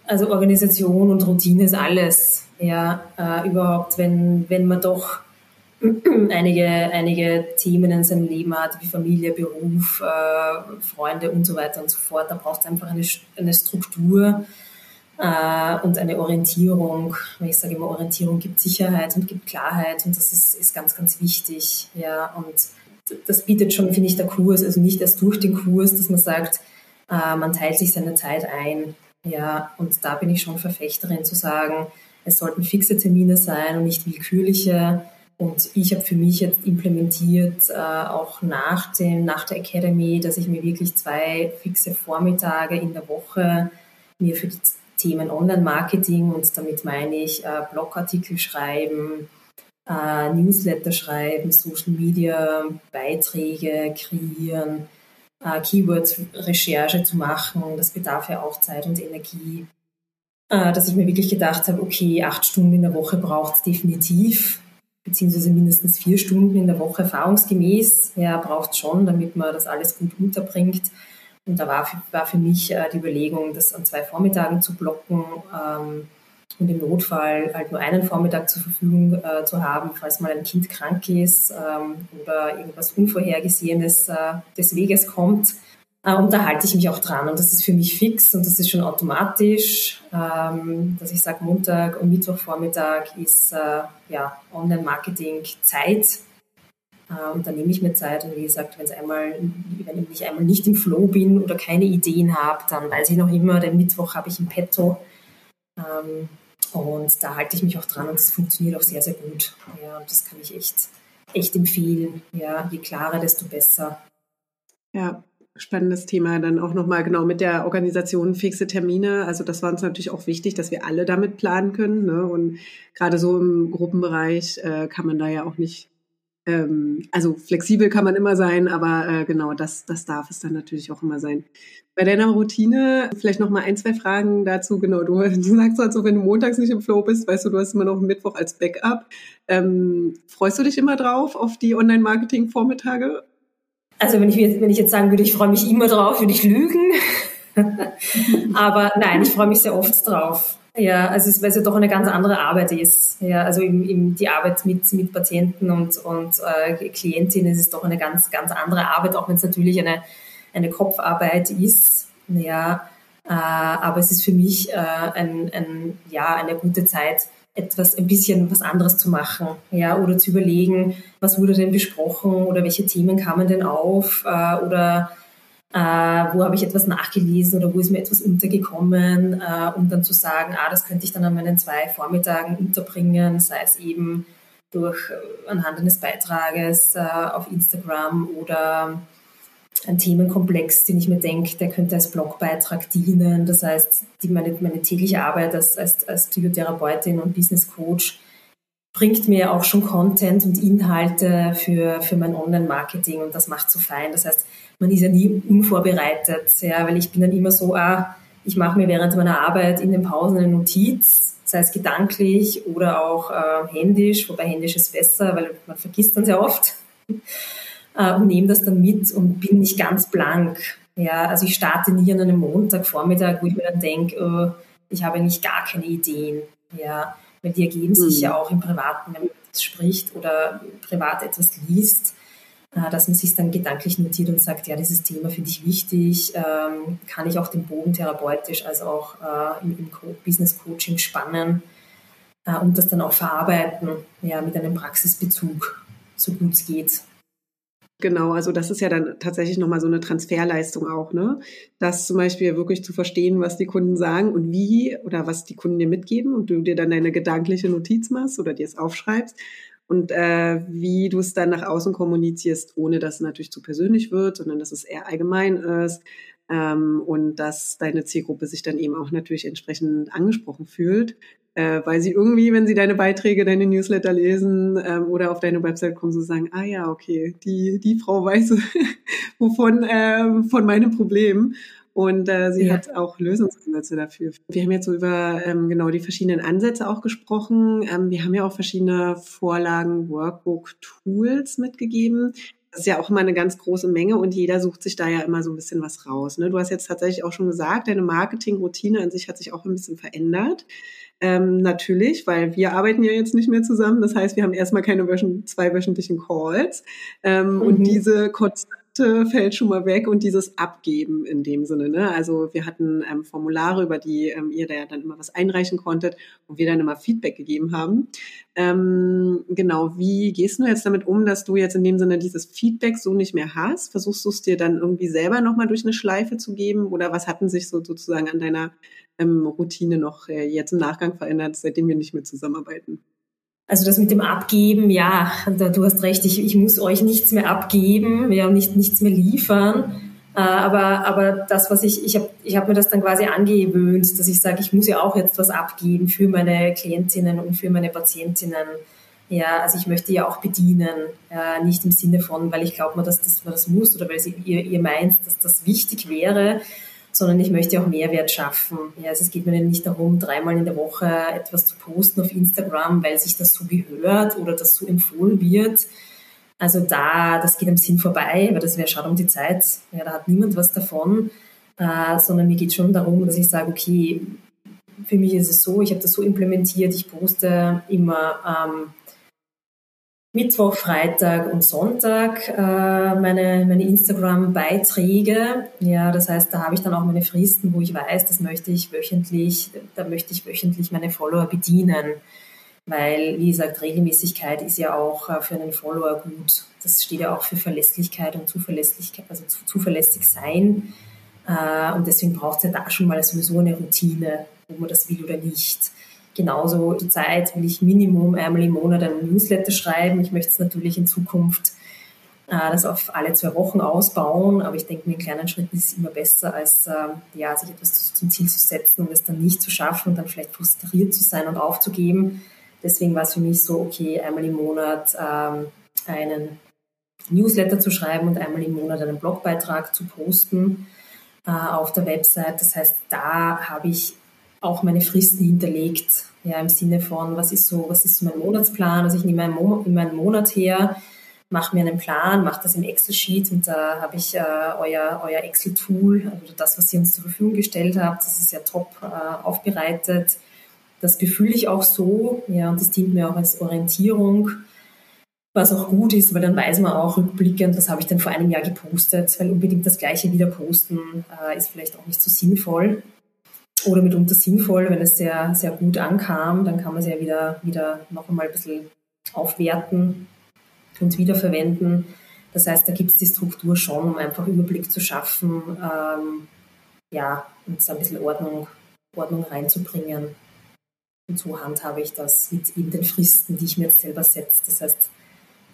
Also Organisation und Routine ist alles. Ja, äh, überhaupt, wenn, wenn man doch einige, einige Themen in seinem Leben hat, wie Familie, Beruf, äh, Freunde und so weiter und so fort, da braucht es einfach eine, eine Struktur äh, und eine Orientierung. Ich sage immer, Orientierung gibt Sicherheit und gibt Klarheit und das ist, ist ganz, ganz wichtig. Ja, und das bietet schon, finde ich, der Kurs, also nicht erst durch den Kurs, dass man sagt, äh, man teilt sich seine Zeit ein. Ja, und da bin ich schon Verfechterin zu sagen, es sollten fixe Termine sein und nicht willkürliche. Und ich habe für mich jetzt implementiert, äh, auch nach, dem, nach der Academy, dass ich mir wirklich zwei fixe Vormittage in der Woche mir für die Themen Online-Marketing und damit meine ich äh, Blogartikel schreiben, äh, Newsletter schreiben, Social Media Beiträge kreieren, Keywords-Recherche zu machen. Das bedarf ja auch Zeit und Energie. Äh, dass ich mir wirklich gedacht habe, okay, acht Stunden in der Woche braucht es definitiv, beziehungsweise mindestens vier Stunden in der Woche erfahrungsgemäß. Ja, braucht schon, damit man das alles gut unterbringt. Und da war für, war für mich äh, die Überlegung, das an zwei Vormittagen zu blocken. Ähm, und im Notfall halt nur einen Vormittag zur Verfügung äh, zu haben, falls mal ein Kind krank ist ähm, oder irgendwas Unvorhergesehenes äh, des Weges kommt. Äh, und da halte ich mich auch dran und das ist für mich fix und das ist schon automatisch, ähm, dass ich sage, Montag und Mittwochvormittag ist äh, ja Online-Marketing-Zeit. Äh, und da nehme ich mir Zeit und wie gesagt, einmal, wenn ich einmal nicht im Flow bin oder keine Ideen habe, dann weiß ich noch immer, den Mittwoch habe ich im Petto. Ähm, und da halte ich mich auch dran und es funktioniert auch sehr, sehr gut. Ja, und das kann ich echt, echt empfehlen. Ja, je klarer, desto besser. Ja, spannendes Thema dann auch nochmal genau mit der Organisation fixe Termine. Also das war uns natürlich auch wichtig, dass wir alle damit planen können. Ne? Und gerade so im Gruppenbereich äh, kann man da ja auch nicht ähm, also flexibel kann man immer sein, aber äh, genau das, das darf es dann natürlich auch immer sein. Bei deiner Routine vielleicht noch mal ein, zwei Fragen dazu. Genau, du, du sagst halt so, wenn du montags nicht im Flow bist, weißt du, du hast immer noch Mittwoch als Backup. Ähm, freust du dich immer drauf auf die Online-Marketing-Vormittage? Also wenn ich, wenn ich jetzt sagen würde, ich freue mich immer drauf, würde ich lügen. aber nein, ich freue mich sehr oft drauf. Ja, also es, weil es ja doch eine ganz andere Arbeit ist. Ja, also im, im, die Arbeit mit, mit Patienten und, und äh, Klientinnen ist es doch eine ganz, ganz andere Arbeit, auch wenn es natürlich eine, eine Kopfarbeit ist. Ja, äh, aber es ist für mich äh, ein, ein, ja, eine gute Zeit, etwas, ein bisschen was anderes zu machen, ja, oder zu überlegen, was wurde denn besprochen oder welche Themen kamen denn auf, äh, oder äh, wo habe ich etwas nachgelesen oder wo ist mir etwas untergekommen, äh, um dann zu sagen, ah, das könnte ich dann an meinen zwei Vormittagen unterbringen, sei es eben durch äh, anhand eines Beitrages äh, auf Instagram oder ein Themenkomplex, den ich mir denke, der könnte als Blogbeitrag dienen. Das heißt, die, meine, meine tägliche Arbeit als, als, als Psychotherapeutin und Business Coach bringt mir auch schon Content und Inhalte für, für mein Online-Marketing und das macht so fein. Das heißt, man ist ja nie unvorbereitet, ja, weil ich bin dann immer so, ah, ich mache mir während meiner Arbeit in den Pausen eine Notiz, sei es gedanklich oder auch äh, händisch, wobei händisch ist besser, weil man vergisst dann sehr oft äh, und nehme das dann mit und bin nicht ganz blank. Ja, also ich starte nie an einem Montagvormittag, wo ich mir dann denke, oh, ich habe eigentlich gar keine Ideen. Ja, weil die ergeben sich mhm. ja auch im Privaten, wenn man spricht oder privat etwas liest äh, dass man sich dann gedanklich notiert und sagt, ja, dieses Thema finde ich wichtig, ähm, kann ich auch den Bogen therapeutisch als auch äh, im, im Business Coaching spannen äh, und das dann auch verarbeiten, ja, mit einem Praxisbezug, so gut es geht. Genau, also das ist ja dann tatsächlich nochmal so eine Transferleistung auch, ne? Das zum Beispiel wirklich zu verstehen, was die Kunden sagen und wie oder was die Kunden dir mitgeben und du dir dann deine gedankliche Notiz machst oder dir es aufschreibst und äh, wie du es dann nach außen kommunizierst, ohne dass es natürlich zu persönlich wird, sondern dass es eher allgemein ist ähm, und dass deine Zielgruppe sich dann eben auch natürlich entsprechend angesprochen fühlt. Äh, weil sie irgendwie, wenn sie deine Beiträge, deine Newsletter lesen ähm, oder auf deine Website kommen, so sagen, ah ja, okay, die, die Frau weiß wovon, äh, von meinem Problem. Und äh, sie ja. hat auch Lösungsansätze dafür. Wir haben jetzt so über ähm, genau die verschiedenen Ansätze auch gesprochen. Ähm, wir haben ja auch verschiedene Vorlagen, Workbook, Tools mitgegeben. Das ist ja auch immer eine ganz große Menge und jeder sucht sich da ja immer so ein bisschen was raus. Ne? Du hast jetzt tatsächlich auch schon gesagt, deine Marketingroutine an sich hat sich auch ein bisschen verändert. Ähm, natürlich, weil wir arbeiten ja jetzt nicht mehr zusammen. Das heißt, wir haben erstmal keine zwei wöchentlichen Calls. Ähm, mhm. Und diese Konstante fällt schon mal weg und dieses Abgeben in dem Sinne. Ne? Also wir hatten ähm, Formulare, über die ähm, ihr da ja dann immer was einreichen konntet und wir dann immer Feedback gegeben haben. Ähm, genau, wie gehst du jetzt damit um, dass du jetzt in dem Sinne dieses Feedback so nicht mehr hast? Versuchst du es dir dann irgendwie selber nochmal durch eine Schleife zu geben oder was hatten sich so sozusagen an deiner ähm, Routine noch äh, jetzt im Nachgang verändert, seitdem wir nicht mehr zusammenarbeiten? Also das mit dem Abgeben, ja, du hast recht, ich, ich muss euch nichts mehr abgeben, ja, nicht, nichts mehr liefern. Äh, aber, aber das, was ich, ich habe ich hab mir das dann quasi angewöhnt, dass ich sage, ich muss ja auch jetzt was abgeben für meine Klientinnen und für meine Patientinnen. Ja, also ich möchte ja auch bedienen, äh, nicht im Sinne von, weil ich glaube dass, dass man das muss oder weil ihr, ihr meint, dass das wichtig wäre, sondern ich möchte auch Mehrwert schaffen. Ja, also es geht mir nicht darum, dreimal in der Woche etwas zu posten auf Instagram, weil sich das so gehört oder das so empfohlen wird. Also da, das geht am Sinn vorbei, weil das wäre schade um die Zeit. Ja, da hat niemand was davon, äh, sondern mir geht schon darum, dass ich sage, okay, für mich ist es so, ich habe das so implementiert, ich poste immer ähm, Mittwoch, Freitag und Sonntag äh, meine, meine Instagram-Beiträge. Ja, das heißt, da habe ich dann auch meine Fristen, wo ich weiß, das möchte ich wöchentlich, da möchte ich wöchentlich meine Follower bedienen. Weil, wie gesagt, Regelmäßigkeit ist ja auch äh, für einen Follower gut. Das steht ja auch für Verlässlichkeit und Zuverlässigkeit, also zuverlässig sein. Äh, und deswegen braucht es ja da schon mal sowieso eine Routine, ob man das will oder nicht genauso die Zeit will ich Minimum einmal im Monat einen Newsletter schreiben. Ich möchte es natürlich in Zukunft äh, das auf alle zwei Wochen ausbauen, aber ich denke mir, in kleinen Schritten ist es immer besser, als äh, ja, sich etwas zum Ziel zu setzen und es dann nicht zu schaffen und dann vielleicht frustriert zu sein und aufzugeben. Deswegen war es für mich so, okay, einmal im Monat ähm, einen Newsletter zu schreiben und einmal im Monat einen Blogbeitrag zu posten äh, auf der Website. Das heißt, da habe ich auch meine Fristen hinterlegt, ja, im Sinne von, was ist so, was ist so mein Monatsplan? Also ich nehme einen, Mo einen Monat her, mache mir einen Plan, mache das im Excel-Sheet und da habe ich äh, euer, euer Excel-Tool, also das, was ihr uns zur Verfügung gestellt habt, das ist ja top äh, aufbereitet. Das befühle ich auch so, ja, und das dient mir auch als Orientierung, was auch gut ist, weil dann weiß man auch rückblickend, was habe ich denn vor einem Jahr gepostet, weil unbedingt das Gleiche wieder posten äh, ist vielleicht auch nicht so sinnvoll oder mitunter sinnvoll, wenn es sehr, sehr gut ankam, dann kann man es ja wieder, wieder noch einmal ein bisschen aufwerten und wiederverwenden. Das heißt, da gibt es die Struktur schon, um einfach Überblick zu schaffen, ähm, ja, und so ein bisschen Ordnung, Ordnung reinzubringen. Und so handhabe ich das mit eben den Fristen, die ich mir jetzt selber setze. Das heißt,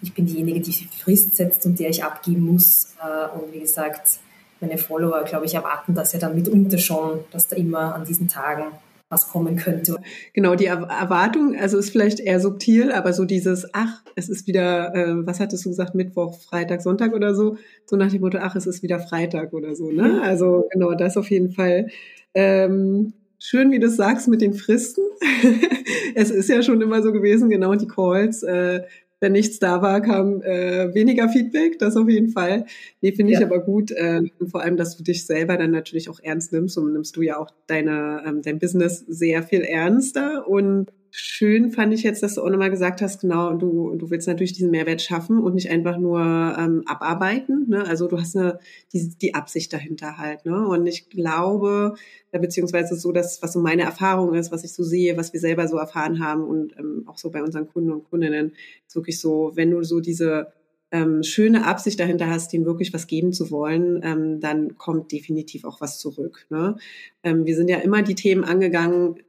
ich bin diejenige, die die Frist setzt und der ich abgeben muss. Äh, und wie gesagt, meine Follower, glaube ich, erwarten das ja dann mitunter schon, dass da immer an diesen Tagen was kommen könnte. Genau, die Erwartung, also ist vielleicht eher subtil, aber so dieses, ach, es ist wieder, äh, was hattest du gesagt, Mittwoch, Freitag, Sonntag oder so, so nach dem Motto, ach, es ist wieder Freitag oder so, ne? Also genau, das auf jeden Fall. Ähm, schön, wie du es sagst mit den Fristen. es ist ja schon immer so gewesen, genau die Calls. Äh, wenn nichts da war, kam äh, weniger Feedback, das auf jeden Fall. Nee, finde ich ja. aber gut. Äh, vor allem, dass du dich selber dann natürlich auch ernst nimmst und nimmst du ja auch deine, ähm, dein Business sehr viel ernster und schön fand ich jetzt, dass du auch nochmal gesagt hast, genau, du, du willst natürlich diesen Mehrwert schaffen und nicht einfach nur ähm, abarbeiten. Ne? Also du hast eine, die, die Absicht dahinter halt. Ne? Und ich glaube, äh, beziehungsweise so das, was so meine Erfahrung ist, was ich so sehe, was wir selber so erfahren haben und ähm, auch so bei unseren Kunden und Kundinnen, ist wirklich so, wenn du so diese ähm, schöne Absicht dahinter hast, denen wirklich was geben zu wollen, ähm, dann kommt definitiv auch was zurück. Ne? Ähm, wir sind ja immer die Themen angegangen,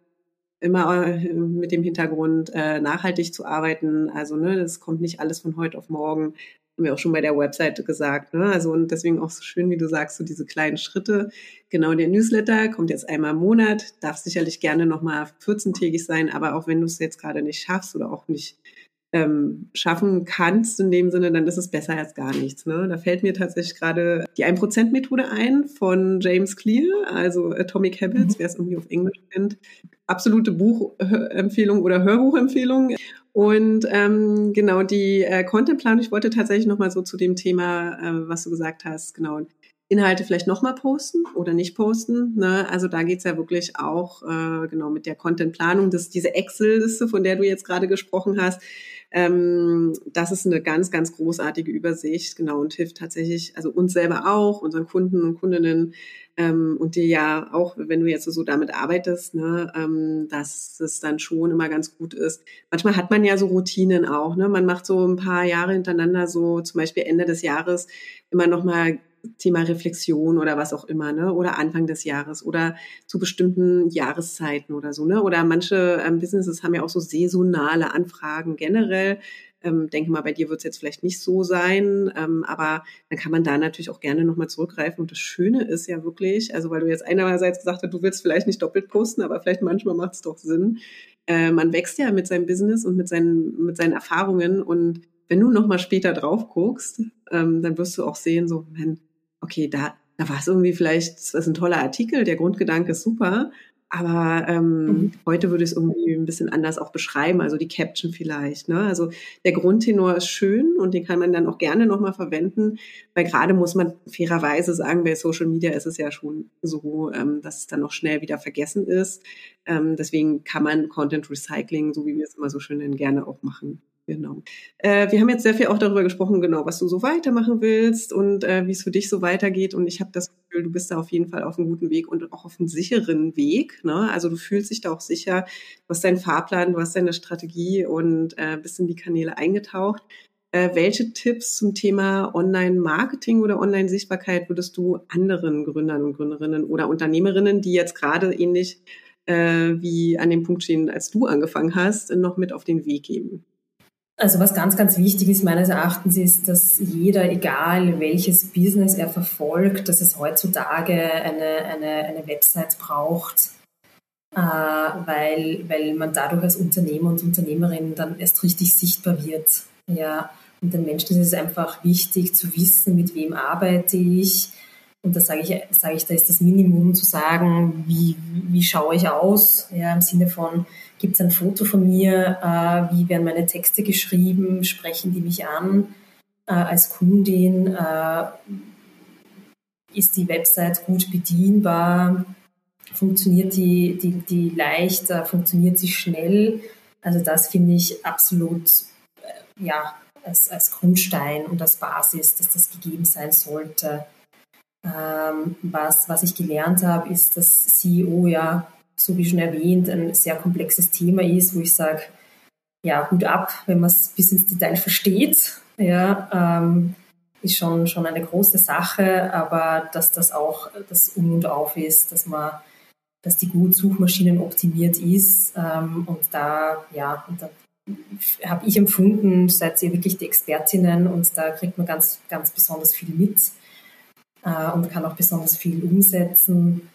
immer äh, mit dem Hintergrund, äh, nachhaltig zu arbeiten. Also ne, das kommt nicht alles von heute auf morgen. haben wir auch schon bei der Webseite gesagt. Ne? Also und deswegen auch so schön, wie du sagst, so diese kleinen Schritte. Genau, der Newsletter kommt jetzt einmal im Monat, darf sicherlich gerne nochmal 14-tägig sein, aber auch wenn du es jetzt gerade nicht schaffst oder auch nicht ähm, schaffen kannst in dem Sinne, dann ist es besser als gar nichts. Ne? Da fällt mir tatsächlich gerade die 1%-Methode ein von James Clear, also Atomic Habits, mhm. wer es irgendwie auf Englisch kennt. Absolute Buchempfehlung oder Hörbuchempfehlung. Und ähm, genau die äh, Contentplanung, ich wollte tatsächlich nochmal so zu dem Thema, äh, was du gesagt hast, genau, Inhalte vielleicht nochmal posten oder nicht posten. Ne? Also da geht's ja wirklich auch äh, genau mit der Contentplanung, dass diese Excel-Liste, von der du jetzt gerade gesprochen hast, ähm, das ist eine ganz, ganz großartige Übersicht, genau, und hilft tatsächlich, also uns selber auch, unseren Kunden und Kundinnen ähm, und dir ja auch, wenn du jetzt so damit arbeitest, ne, ähm, dass es dann schon immer ganz gut ist. Manchmal hat man ja so Routinen auch, ne? Man macht so ein paar Jahre hintereinander so, zum Beispiel Ende des Jahres immer noch mal Thema Reflexion oder was auch immer, ne? Oder Anfang des Jahres oder zu bestimmten Jahreszeiten oder so, ne? Oder manche ähm, Businesses haben ja auch so saisonale Anfragen generell. Ähm, denke mal, bei dir wird es jetzt vielleicht nicht so sein, ähm, aber dann kann man da natürlich auch gerne nochmal zurückgreifen. Und das Schöne ist ja wirklich, also weil du jetzt einerseits gesagt hast, du willst vielleicht nicht doppelt posten, aber vielleicht manchmal macht es doch Sinn. Äh, man wächst ja mit seinem Business und mit seinen, mit seinen Erfahrungen und wenn du nochmal später drauf guckst, ähm, dann wirst du auch sehen, so, man, okay, da, da war es irgendwie vielleicht, das ist ein toller Artikel, der Grundgedanke ist super, aber ähm, mhm. heute würde ich es irgendwie ein bisschen anders auch beschreiben, also die Caption vielleicht. Ne? Also der Grundtenor ist schön und den kann man dann auch gerne nochmal verwenden, weil gerade muss man fairerweise sagen, bei Social Media ist es ja schon so, ähm, dass es dann noch schnell wieder vergessen ist. Ähm, deswegen kann man Content Recycling, so wie wir es immer so schön nennen, gerne auch machen. Genau. Äh, wir haben jetzt sehr viel auch darüber gesprochen, genau, was du so weitermachen willst und äh, wie es für dich so weitergeht. Und ich habe das Gefühl, du bist da auf jeden Fall auf einem guten Weg und auch auf einem sicheren Weg. Ne? Also du fühlst dich da auch sicher, du hast deinen Fahrplan, du hast deine Strategie und äh, bist in die Kanäle eingetaucht. Äh, welche Tipps zum Thema Online-Marketing oder Online-Sichtbarkeit würdest du anderen Gründern und Gründerinnen oder Unternehmerinnen, die jetzt gerade ähnlich äh, wie an dem Punkt stehen, als du angefangen hast, noch mit auf den Weg geben? Also was ganz, ganz wichtig ist meines Erachtens ist, dass jeder, egal welches Business er verfolgt, dass es heutzutage eine, eine, eine Website braucht, äh, weil, weil man dadurch als Unternehmer und Unternehmerin dann erst richtig sichtbar wird. Ja, und den Menschen ist es einfach wichtig zu wissen, mit wem arbeite ich. Und da sage ich, sage ich, da ist das Minimum zu sagen, wie, wie schaue ich aus, ja, im Sinne von, Gibt es ein Foto von mir? Äh, wie werden meine Texte geschrieben? Sprechen die mich an äh, als Kundin? Äh, ist die Website gut bedienbar? Funktioniert die, die, die leicht? Äh, funktioniert sie schnell? Also das finde ich absolut äh, ja, als, als Grundstein und als Basis, dass das gegeben sein sollte. Ähm, was, was ich gelernt habe, ist, dass CEO ja so wie schon erwähnt, ein sehr komplexes Thema ist, wo ich sage, ja, Hut ab, wenn man es bis ins Detail versteht. Ja, ähm, ist schon, schon eine große Sache, aber dass das auch das Um und Auf ist, dass man, dass die gut Suchmaschinen optimiert ist ähm, und da, ja, und da habe ich empfunden, seid ihr wirklich die Expertinnen und da kriegt man ganz, ganz besonders viel mit äh, und kann auch besonders viel umsetzen.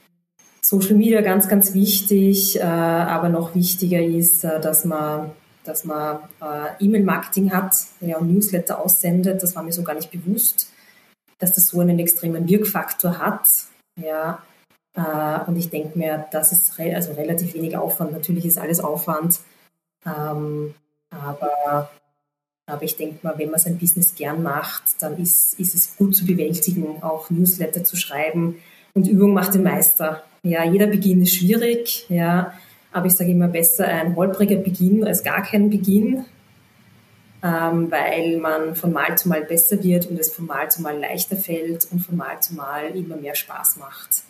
Social Media ganz, ganz wichtig, äh, aber noch wichtiger ist, äh, dass man, dass man äh, E-Mail-Marketing hat, ja, und Newsletter aussendet. Das war mir so gar nicht bewusst, dass das so einen extremen Wirkfaktor hat. Ja, und ich denke mir, das ist re also relativ wenig Aufwand. Natürlich ist alles Aufwand, ähm, aber, aber ich denke mal, wenn man sein Business gern macht, dann ist, ist es gut zu bewältigen, auch Newsletter zu schreiben. Und Übung macht den Meister. Ja, jeder Beginn ist schwierig, ja, aber ich sage immer besser ein holpriger Beginn als gar kein Beginn, ähm, weil man von Mal zu Mal besser wird und es von Mal zu Mal leichter fällt und von Mal zu Mal immer mehr Spaß macht.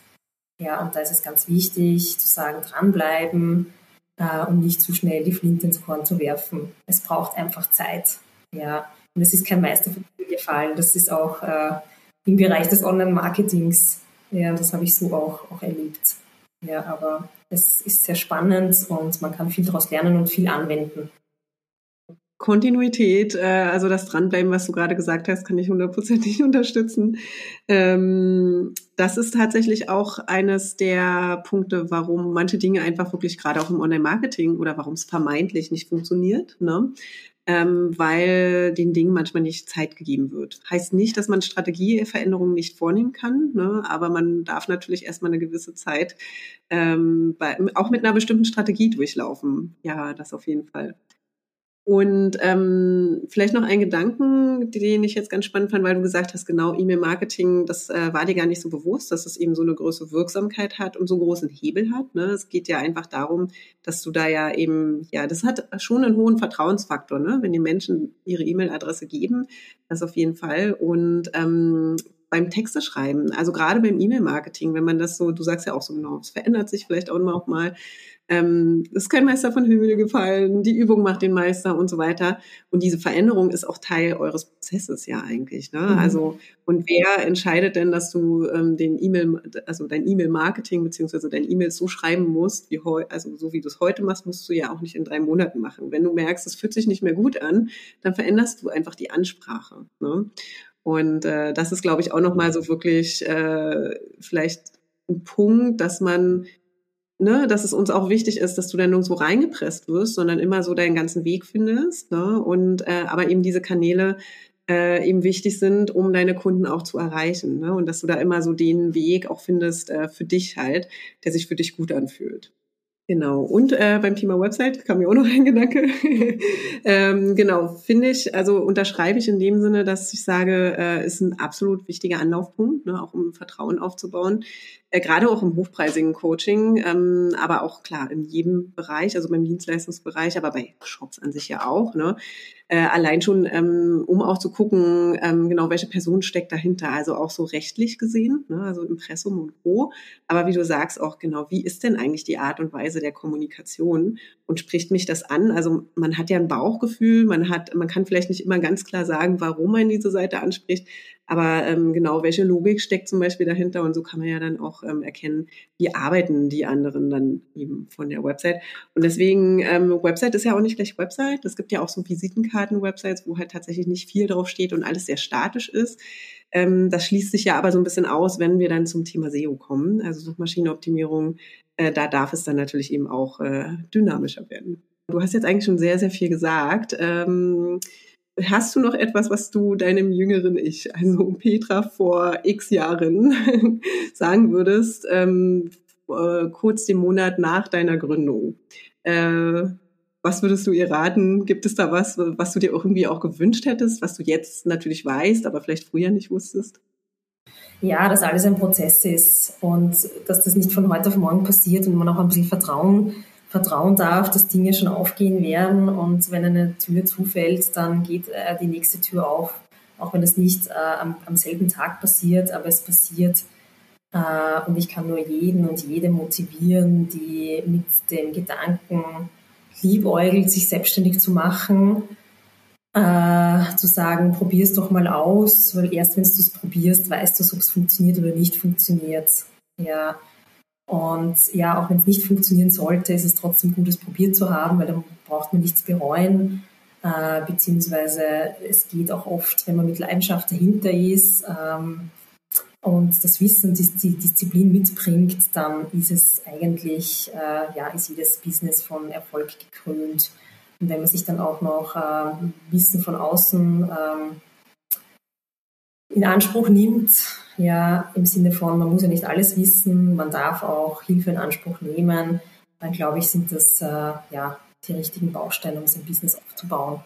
Ja, und da ist es ganz wichtig zu sagen, dranbleiben äh, und nicht zu schnell die Flinte ins Korn zu werfen. Es braucht einfach Zeit. Ja, und es ist kein Meister gefallen. Das ist auch äh, im Bereich des Online-Marketings ja, das habe ich so auch, auch erlebt. Ja, aber es ist sehr spannend und man kann viel daraus lernen und viel anwenden. Kontinuität, äh, also das Dranbleiben, was du gerade gesagt hast, kann ich hundertprozentig unterstützen. Ähm, das ist tatsächlich auch eines der Punkte, warum manche Dinge einfach wirklich gerade auch im Online-Marketing oder warum es vermeintlich nicht funktioniert, ne? Ähm, weil den Dingen manchmal nicht Zeit gegeben wird. Heißt nicht, dass man Strategieveränderungen nicht vornehmen kann, ne? aber man darf natürlich erstmal eine gewisse Zeit ähm, bei, auch mit einer bestimmten Strategie durchlaufen. Ja, das auf jeden Fall. Und ähm, vielleicht noch ein Gedanken, den ich jetzt ganz spannend fand, weil du gesagt hast, genau, E-Mail-Marketing, das äh, war dir gar nicht so bewusst, dass es eben so eine große Wirksamkeit hat und so einen großen Hebel hat. Ne? Es geht ja einfach darum, dass du da ja eben, ja, das hat schon einen hohen Vertrauensfaktor, ne? wenn die Menschen ihre E-Mail-Adresse geben, das auf jeden Fall. Und ähm, beim Texte schreiben, also gerade beim E-Mail-Marketing, wenn man das so, du sagst ja auch so genau, es verändert sich vielleicht auch noch mal, ähm, ist kein Meister von Himmel gefallen, die Übung macht den Meister und so weiter. Und diese Veränderung ist auch Teil eures Prozesses ja eigentlich. Ne? Mhm. Also, und wer entscheidet denn, dass du ähm, den E-Mail, also dein E-Mail-Marketing beziehungsweise dein E-Mail so schreiben musst, wie heu, also so wie du es heute machst, musst du ja auch nicht in drei Monaten machen. Wenn du merkst, es fühlt sich nicht mehr gut an, dann veränderst du einfach die Ansprache. Ne? Und äh, das ist, glaube ich, auch nochmal so wirklich äh, vielleicht ein Punkt, dass man ne, dass es uns auch wichtig ist, dass du dann nirgendwo reingepresst wirst, sondern immer so deinen ganzen Weg findest. Ne? Und äh, aber eben diese Kanäle äh, eben wichtig sind, um deine Kunden auch zu erreichen. Ne? Und dass du da immer so den Weg auch findest äh, für dich halt, der sich für dich gut anfühlt. Genau. Und äh, beim Thema Website kam mir auch noch ein Gedanke. ähm, genau, finde ich, also unterschreibe ich in dem Sinne, dass ich sage, äh, ist ein absolut wichtiger Anlaufpunkt, ne, auch um Vertrauen aufzubauen. Äh, Gerade auch im hochpreisigen Coaching, ähm, aber auch klar in jedem Bereich, also beim Dienstleistungsbereich, aber bei Shops an sich ja auch. Ne? Äh, allein schon, ähm, um auch zu gucken, ähm, genau welche Person steckt dahinter, also auch so rechtlich gesehen, ne? also Impressum und Co. Aber wie du sagst auch genau, wie ist denn eigentlich die Art und Weise der Kommunikation und spricht mich das an? Also man hat ja ein Bauchgefühl, man hat, man kann vielleicht nicht immer ganz klar sagen, warum man diese Seite anspricht, aber ähm, genau, welche Logik steckt zum Beispiel dahinter? Und so kann man ja dann auch ähm, erkennen, wie arbeiten die anderen dann eben von der Website. Und deswegen, ähm, Website ist ja auch nicht gleich Website. Es gibt ja auch so Visitenkarten-Websites, wo halt tatsächlich nicht viel drauf steht und alles sehr statisch ist. Ähm, das schließt sich ja aber so ein bisschen aus, wenn wir dann zum Thema SEO kommen, also Suchmaschinenoptimierung. Äh, da darf es dann natürlich eben auch äh, dynamischer werden. Du hast jetzt eigentlich schon sehr, sehr viel gesagt. Ähm, Hast du noch etwas, was du deinem jüngeren Ich, also Petra vor x Jahren, sagen würdest, ähm, äh, kurz den Monat nach deiner Gründung? Äh, was würdest du ihr raten? Gibt es da was, was du dir irgendwie auch gewünscht hättest, was du jetzt natürlich weißt, aber vielleicht früher nicht wusstest? Ja, dass alles ein Prozess ist und dass das nicht von heute auf morgen passiert und man auch ein bisschen Vertrauen vertrauen darf, dass Dinge schon aufgehen werden und wenn eine Tür zufällt, dann geht äh, die nächste Tür auf, auch wenn es nicht äh, am, am, selben Tag passiert, aber es passiert. Äh, und ich kann nur jeden und jede motivieren, die mit dem Gedanken liebäugelt, sich selbstständig zu machen, äh, zu sagen, probier es doch mal aus, weil erst wenn du es probierst, weißt du, ob es funktioniert oder nicht funktioniert. Ja, und ja, auch wenn es nicht funktionieren sollte, ist es trotzdem gut, es probiert zu haben, weil dann braucht man nichts bereuen. Äh, beziehungsweise es geht auch oft, wenn man mit Leidenschaft dahinter ist ähm, und das Wissen, die, die Disziplin mitbringt, dann ist es eigentlich, äh, ja, ist jedes Business von Erfolg gekrönt. Und wenn man sich dann auch noch äh, Wissen von außen ähm, in Anspruch nimmt, ja, im Sinne von, man muss ja nicht alles wissen, man darf auch Hilfe in Anspruch nehmen, dann glaube ich, sind das äh, ja, die richtigen Bausteine, um sein Business aufzubauen.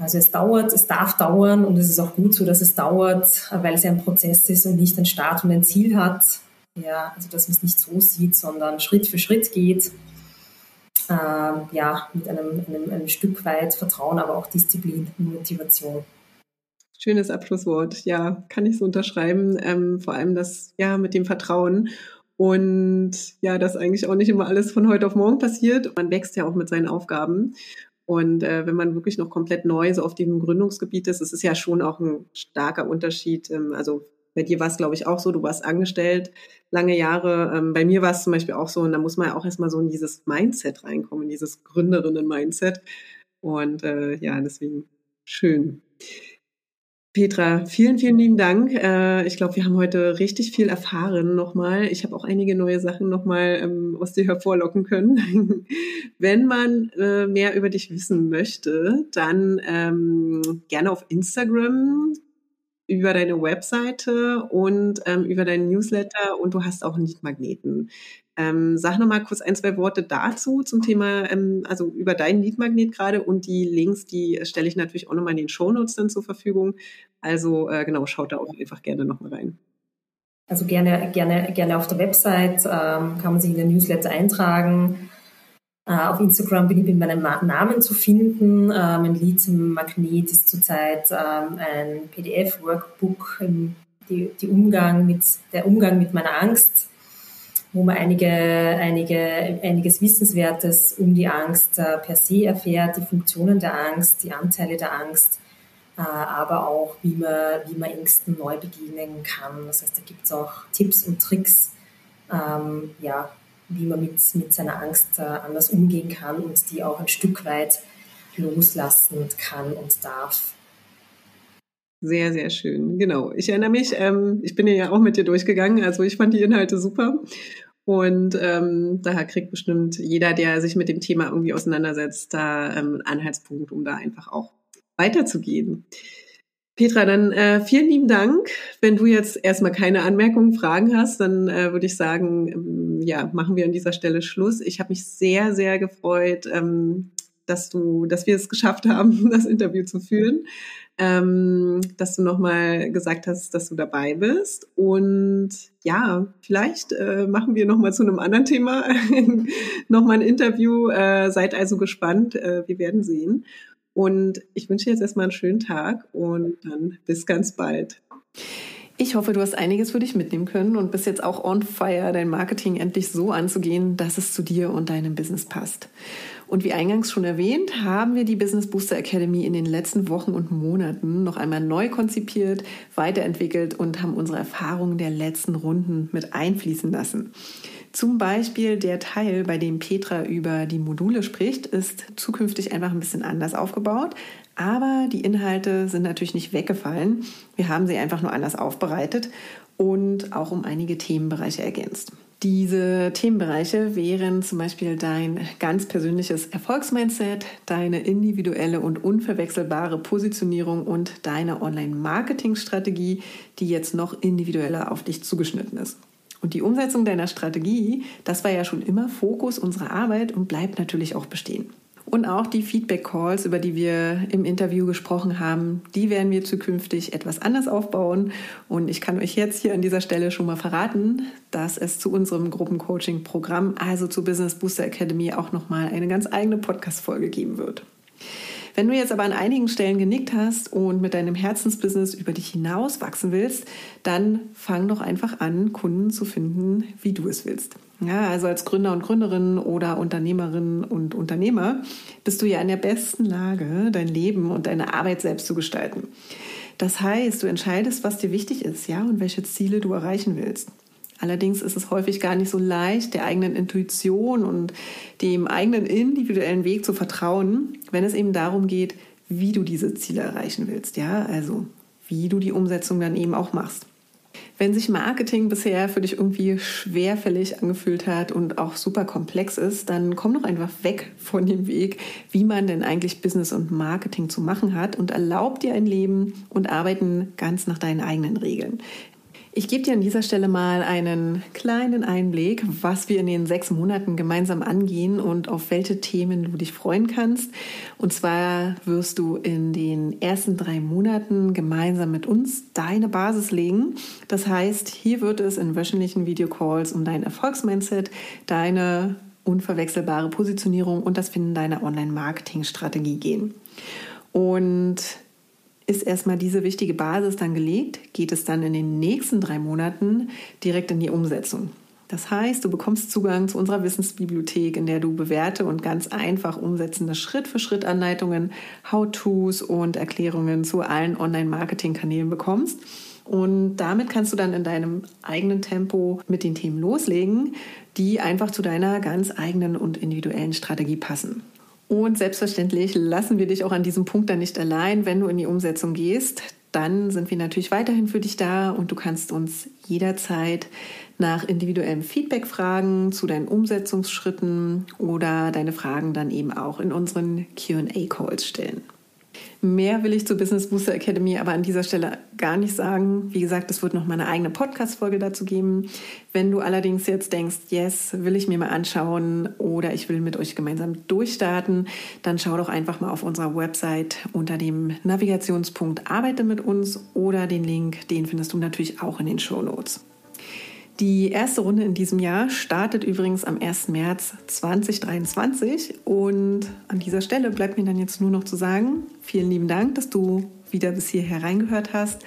Also es dauert, es darf dauern und es ist auch gut so, dass es dauert, weil es ja ein Prozess ist und nicht ein Start und ein Ziel hat. Ja, also dass man es nicht so sieht, sondern Schritt für Schritt geht. Ähm, ja, mit einem, einem, einem Stück weit Vertrauen, aber auch Disziplin und Motivation. Schönes Abschlusswort. Ja, kann ich so unterschreiben. Ähm, vor allem das, ja, mit dem Vertrauen. Und ja, dass eigentlich auch nicht immer alles von heute auf morgen passiert. Man wächst ja auch mit seinen Aufgaben. Und äh, wenn man wirklich noch komplett neu so auf diesem Gründungsgebiet ist, es ist ja schon auch ein starker Unterschied. Ähm, also bei dir war es, glaube ich, auch so, du warst angestellt lange Jahre. Ähm, bei mir war es zum Beispiel auch so, und da muss man ja auch erstmal so in dieses Mindset reinkommen, in dieses Gründerinnen-Mindset Und äh, ja, deswegen schön. Petra, vielen, vielen lieben Dank. Äh, ich glaube, wir haben heute richtig viel erfahren nochmal. Ich habe auch einige neue Sachen nochmal ähm, aus dir hervorlocken können. Wenn man äh, mehr über dich wissen möchte, dann ähm, gerne auf Instagram über deine Webseite und ähm, über deinen Newsletter und du hast auch einen Leadmagneten. Ähm, sag noch mal kurz ein, zwei Worte dazu zum Thema, ähm, also über deinen Leadmagnet gerade und die Links, die stelle ich natürlich auch nochmal in den Shownotes dann zur Verfügung. Also äh, genau, schaut da auch einfach gerne nochmal rein. Also gerne, gerne, gerne auf der Website ähm, kann man sich in den Newsletter eintragen. Äh, auf Instagram bin ich mit meinem Namen zu finden. Äh, mein Lied zum Magnet ist zurzeit ähm, ein PDF-Workbook, die, die Umgang mit, der Umgang mit meiner Angst, wo man einige, einige, einiges Wissenswertes um die Angst äh, per se erfährt, die Funktionen der Angst, die Anteile der Angst, aber auch, wie man, wie man Ängsten neu begegnen kann. Das heißt, da gibt es auch Tipps und Tricks, ähm, ja, wie man mit, mit seiner Angst äh, anders umgehen kann und die auch ein Stück weit loslassen kann und darf. Sehr, sehr schön. Genau. Ich erinnere mich, ähm, ich bin ja auch mit dir durchgegangen, also ich fand die Inhalte super. Und ähm, daher kriegt bestimmt jeder, der sich mit dem Thema irgendwie auseinandersetzt, da ähm, einen Anhaltspunkt, um da einfach auch weiterzugehen. Petra, dann äh, vielen lieben Dank. Wenn du jetzt erstmal keine Anmerkungen, Fragen hast, dann äh, würde ich sagen, ähm, ja, machen wir an dieser Stelle Schluss. Ich habe mich sehr, sehr gefreut, ähm, dass du, dass wir es geschafft haben, das Interview zu führen, ähm, dass du nochmal gesagt hast, dass du dabei bist. Und ja, vielleicht äh, machen wir nochmal zu einem anderen Thema nochmal ein Interview. Äh, seid also gespannt. Äh, wir werden sehen. Und ich wünsche jetzt erstmal einen schönen Tag und dann bis ganz bald. Ich hoffe, du hast einiges für dich mitnehmen können und bist jetzt auch on fire, dein Marketing endlich so anzugehen, dass es zu dir und deinem Business passt. Und wie eingangs schon erwähnt, haben wir die Business Booster Academy in den letzten Wochen und Monaten noch einmal neu konzipiert, weiterentwickelt und haben unsere Erfahrungen der letzten Runden mit einfließen lassen. Zum Beispiel der Teil, bei dem Petra über die Module spricht, ist zukünftig einfach ein bisschen anders aufgebaut. Aber die Inhalte sind natürlich nicht weggefallen. Wir haben sie einfach nur anders aufbereitet und auch um einige Themenbereiche ergänzt. Diese Themenbereiche wären zum Beispiel dein ganz persönliches Erfolgsmindset, deine individuelle und unverwechselbare Positionierung und deine Online-Marketing-Strategie, die jetzt noch individueller auf dich zugeschnitten ist. Und die Umsetzung deiner Strategie, das war ja schon immer Fokus unserer Arbeit und bleibt natürlich auch bestehen. Und auch die Feedback-Calls, über die wir im Interview gesprochen haben, die werden wir zukünftig etwas anders aufbauen. Und ich kann euch jetzt hier an dieser Stelle schon mal verraten, dass es zu unserem Gruppencoaching-Programm, also zu Business Booster Academy, auch nochmal eine ganz eigene Podcast-Folge geben wird. Wenn du jetzt aber an einigen Stellen genickt hast und mit deinem Herzensbusiness über dich hinaus wachsen willst, dann fang doch einfach an, Kunden zu finden, wie du es willst. Ja, also als Gründer und Gründerin oder Unternehmerin und Unternehmer bist du ja in der besten Lage, dein Leben und deine Arbeit selbst zu gestalten. Das heißt, du entscheidest, was dir wichtig ist, ja, und welche Ziele du erreichen willst. Allerdings ist es häufig gar nicht so leicht, der eigenen Intuition und dem eigenen individuellen Weg zu vertrauen, wenn es eben darum geht, wie du diese Ziele erreichen willst. Ja, also wie du die Umsetzung dann eben auch machst. Wenn sich Marketing bisher für dich irgendwie schwerfällig angefühlt hat und auch super komplex ist, dann komm doch einfach weg von dem Weg, wie man denn eigentlich Business und Marketing zu machen hat und erlaub dir ein Leben und Arbeiten ganz nach deinen eigenen Regeln. Ich gebe dir an dieser Stelle mal einen kleinen Einblick, was wir in den sechs Monaten gemeinsam angehen und auf welche Themen du dich freuen kannst. Und zwar wirst du in den ersten drei Monaten gemeinsam mit uns deine Basis legen. Das heißt, hier wird es in wöchentlichen Videocalls um dein Erfolgsmindset, deine unverwechselbare Positionierung und das Finden deiner Online-Marketing-Strategie gehen. Und ist erstmal diese wichtige Basis dann gelegt, geht es dann in den nächsten drei Monaten direkt in die Umsetzung. Das heißt, du bekommst Zugang zu unserer Wissensbibliothek, in der du bewährte und ganz einfach umsetzende Schritt-für-Schritt-Anleitungen, How-Tos und Erklärungen zu allen Online-Marketing-Kanälen bekommst. Und damit kannst du dann in deinem eigenen Tempo mit den Themen loslegen, die einfach zu deiner ganz eigenen und individuellen Strategie passen. Und selbstverständlich lassen wir dich auch an diesem Punkt dann nicht allein, wenn du in die Umsetzung gehst. Dann sind wir natürlich weiterhin für dich da und du kannst uns jederzeit nach individuellem Feedback fragen zu deinen Umsetzungsschritten oder deine Fragen dann eben auch in unseren QA-Calls stellen. Mehr will ich zur Business Booster Academy aber an dieser Stelle gar nicht sagen. Wie gesagt, es wird noch mal eine eigene Podcast-Folge dazu geben. Wenn du allerdings jetzt denkst, yes, will ich mir mal anschauen oder ich will mit euch gemeinsam durchstarten, dann schau doch einfach mal auf unserer Website unter dem Navigationspunkt Arbeite mit uns oder den Link, den findest du natürlich auch in den Show Notes. Die erste Runde in diesem Jahr startet übrigens am 1. März 2023 und an dieser Stelle bleibt mir dann jetzt nur noch zu sagen, vielen lieben Dank, dass du wieder bis hierher reingehört hast.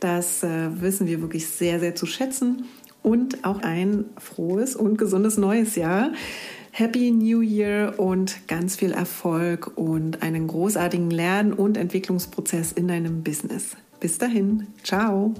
Das äh, wissen wir wirklich sehr, sehr zu schätzen und auch ein frohes und gesundes neues Jahr. Happy New Year und ganz viel Erfolg und einen großartigen Lern- und Entwicklungsprozess in deinem Business. Bis dahin, ciao.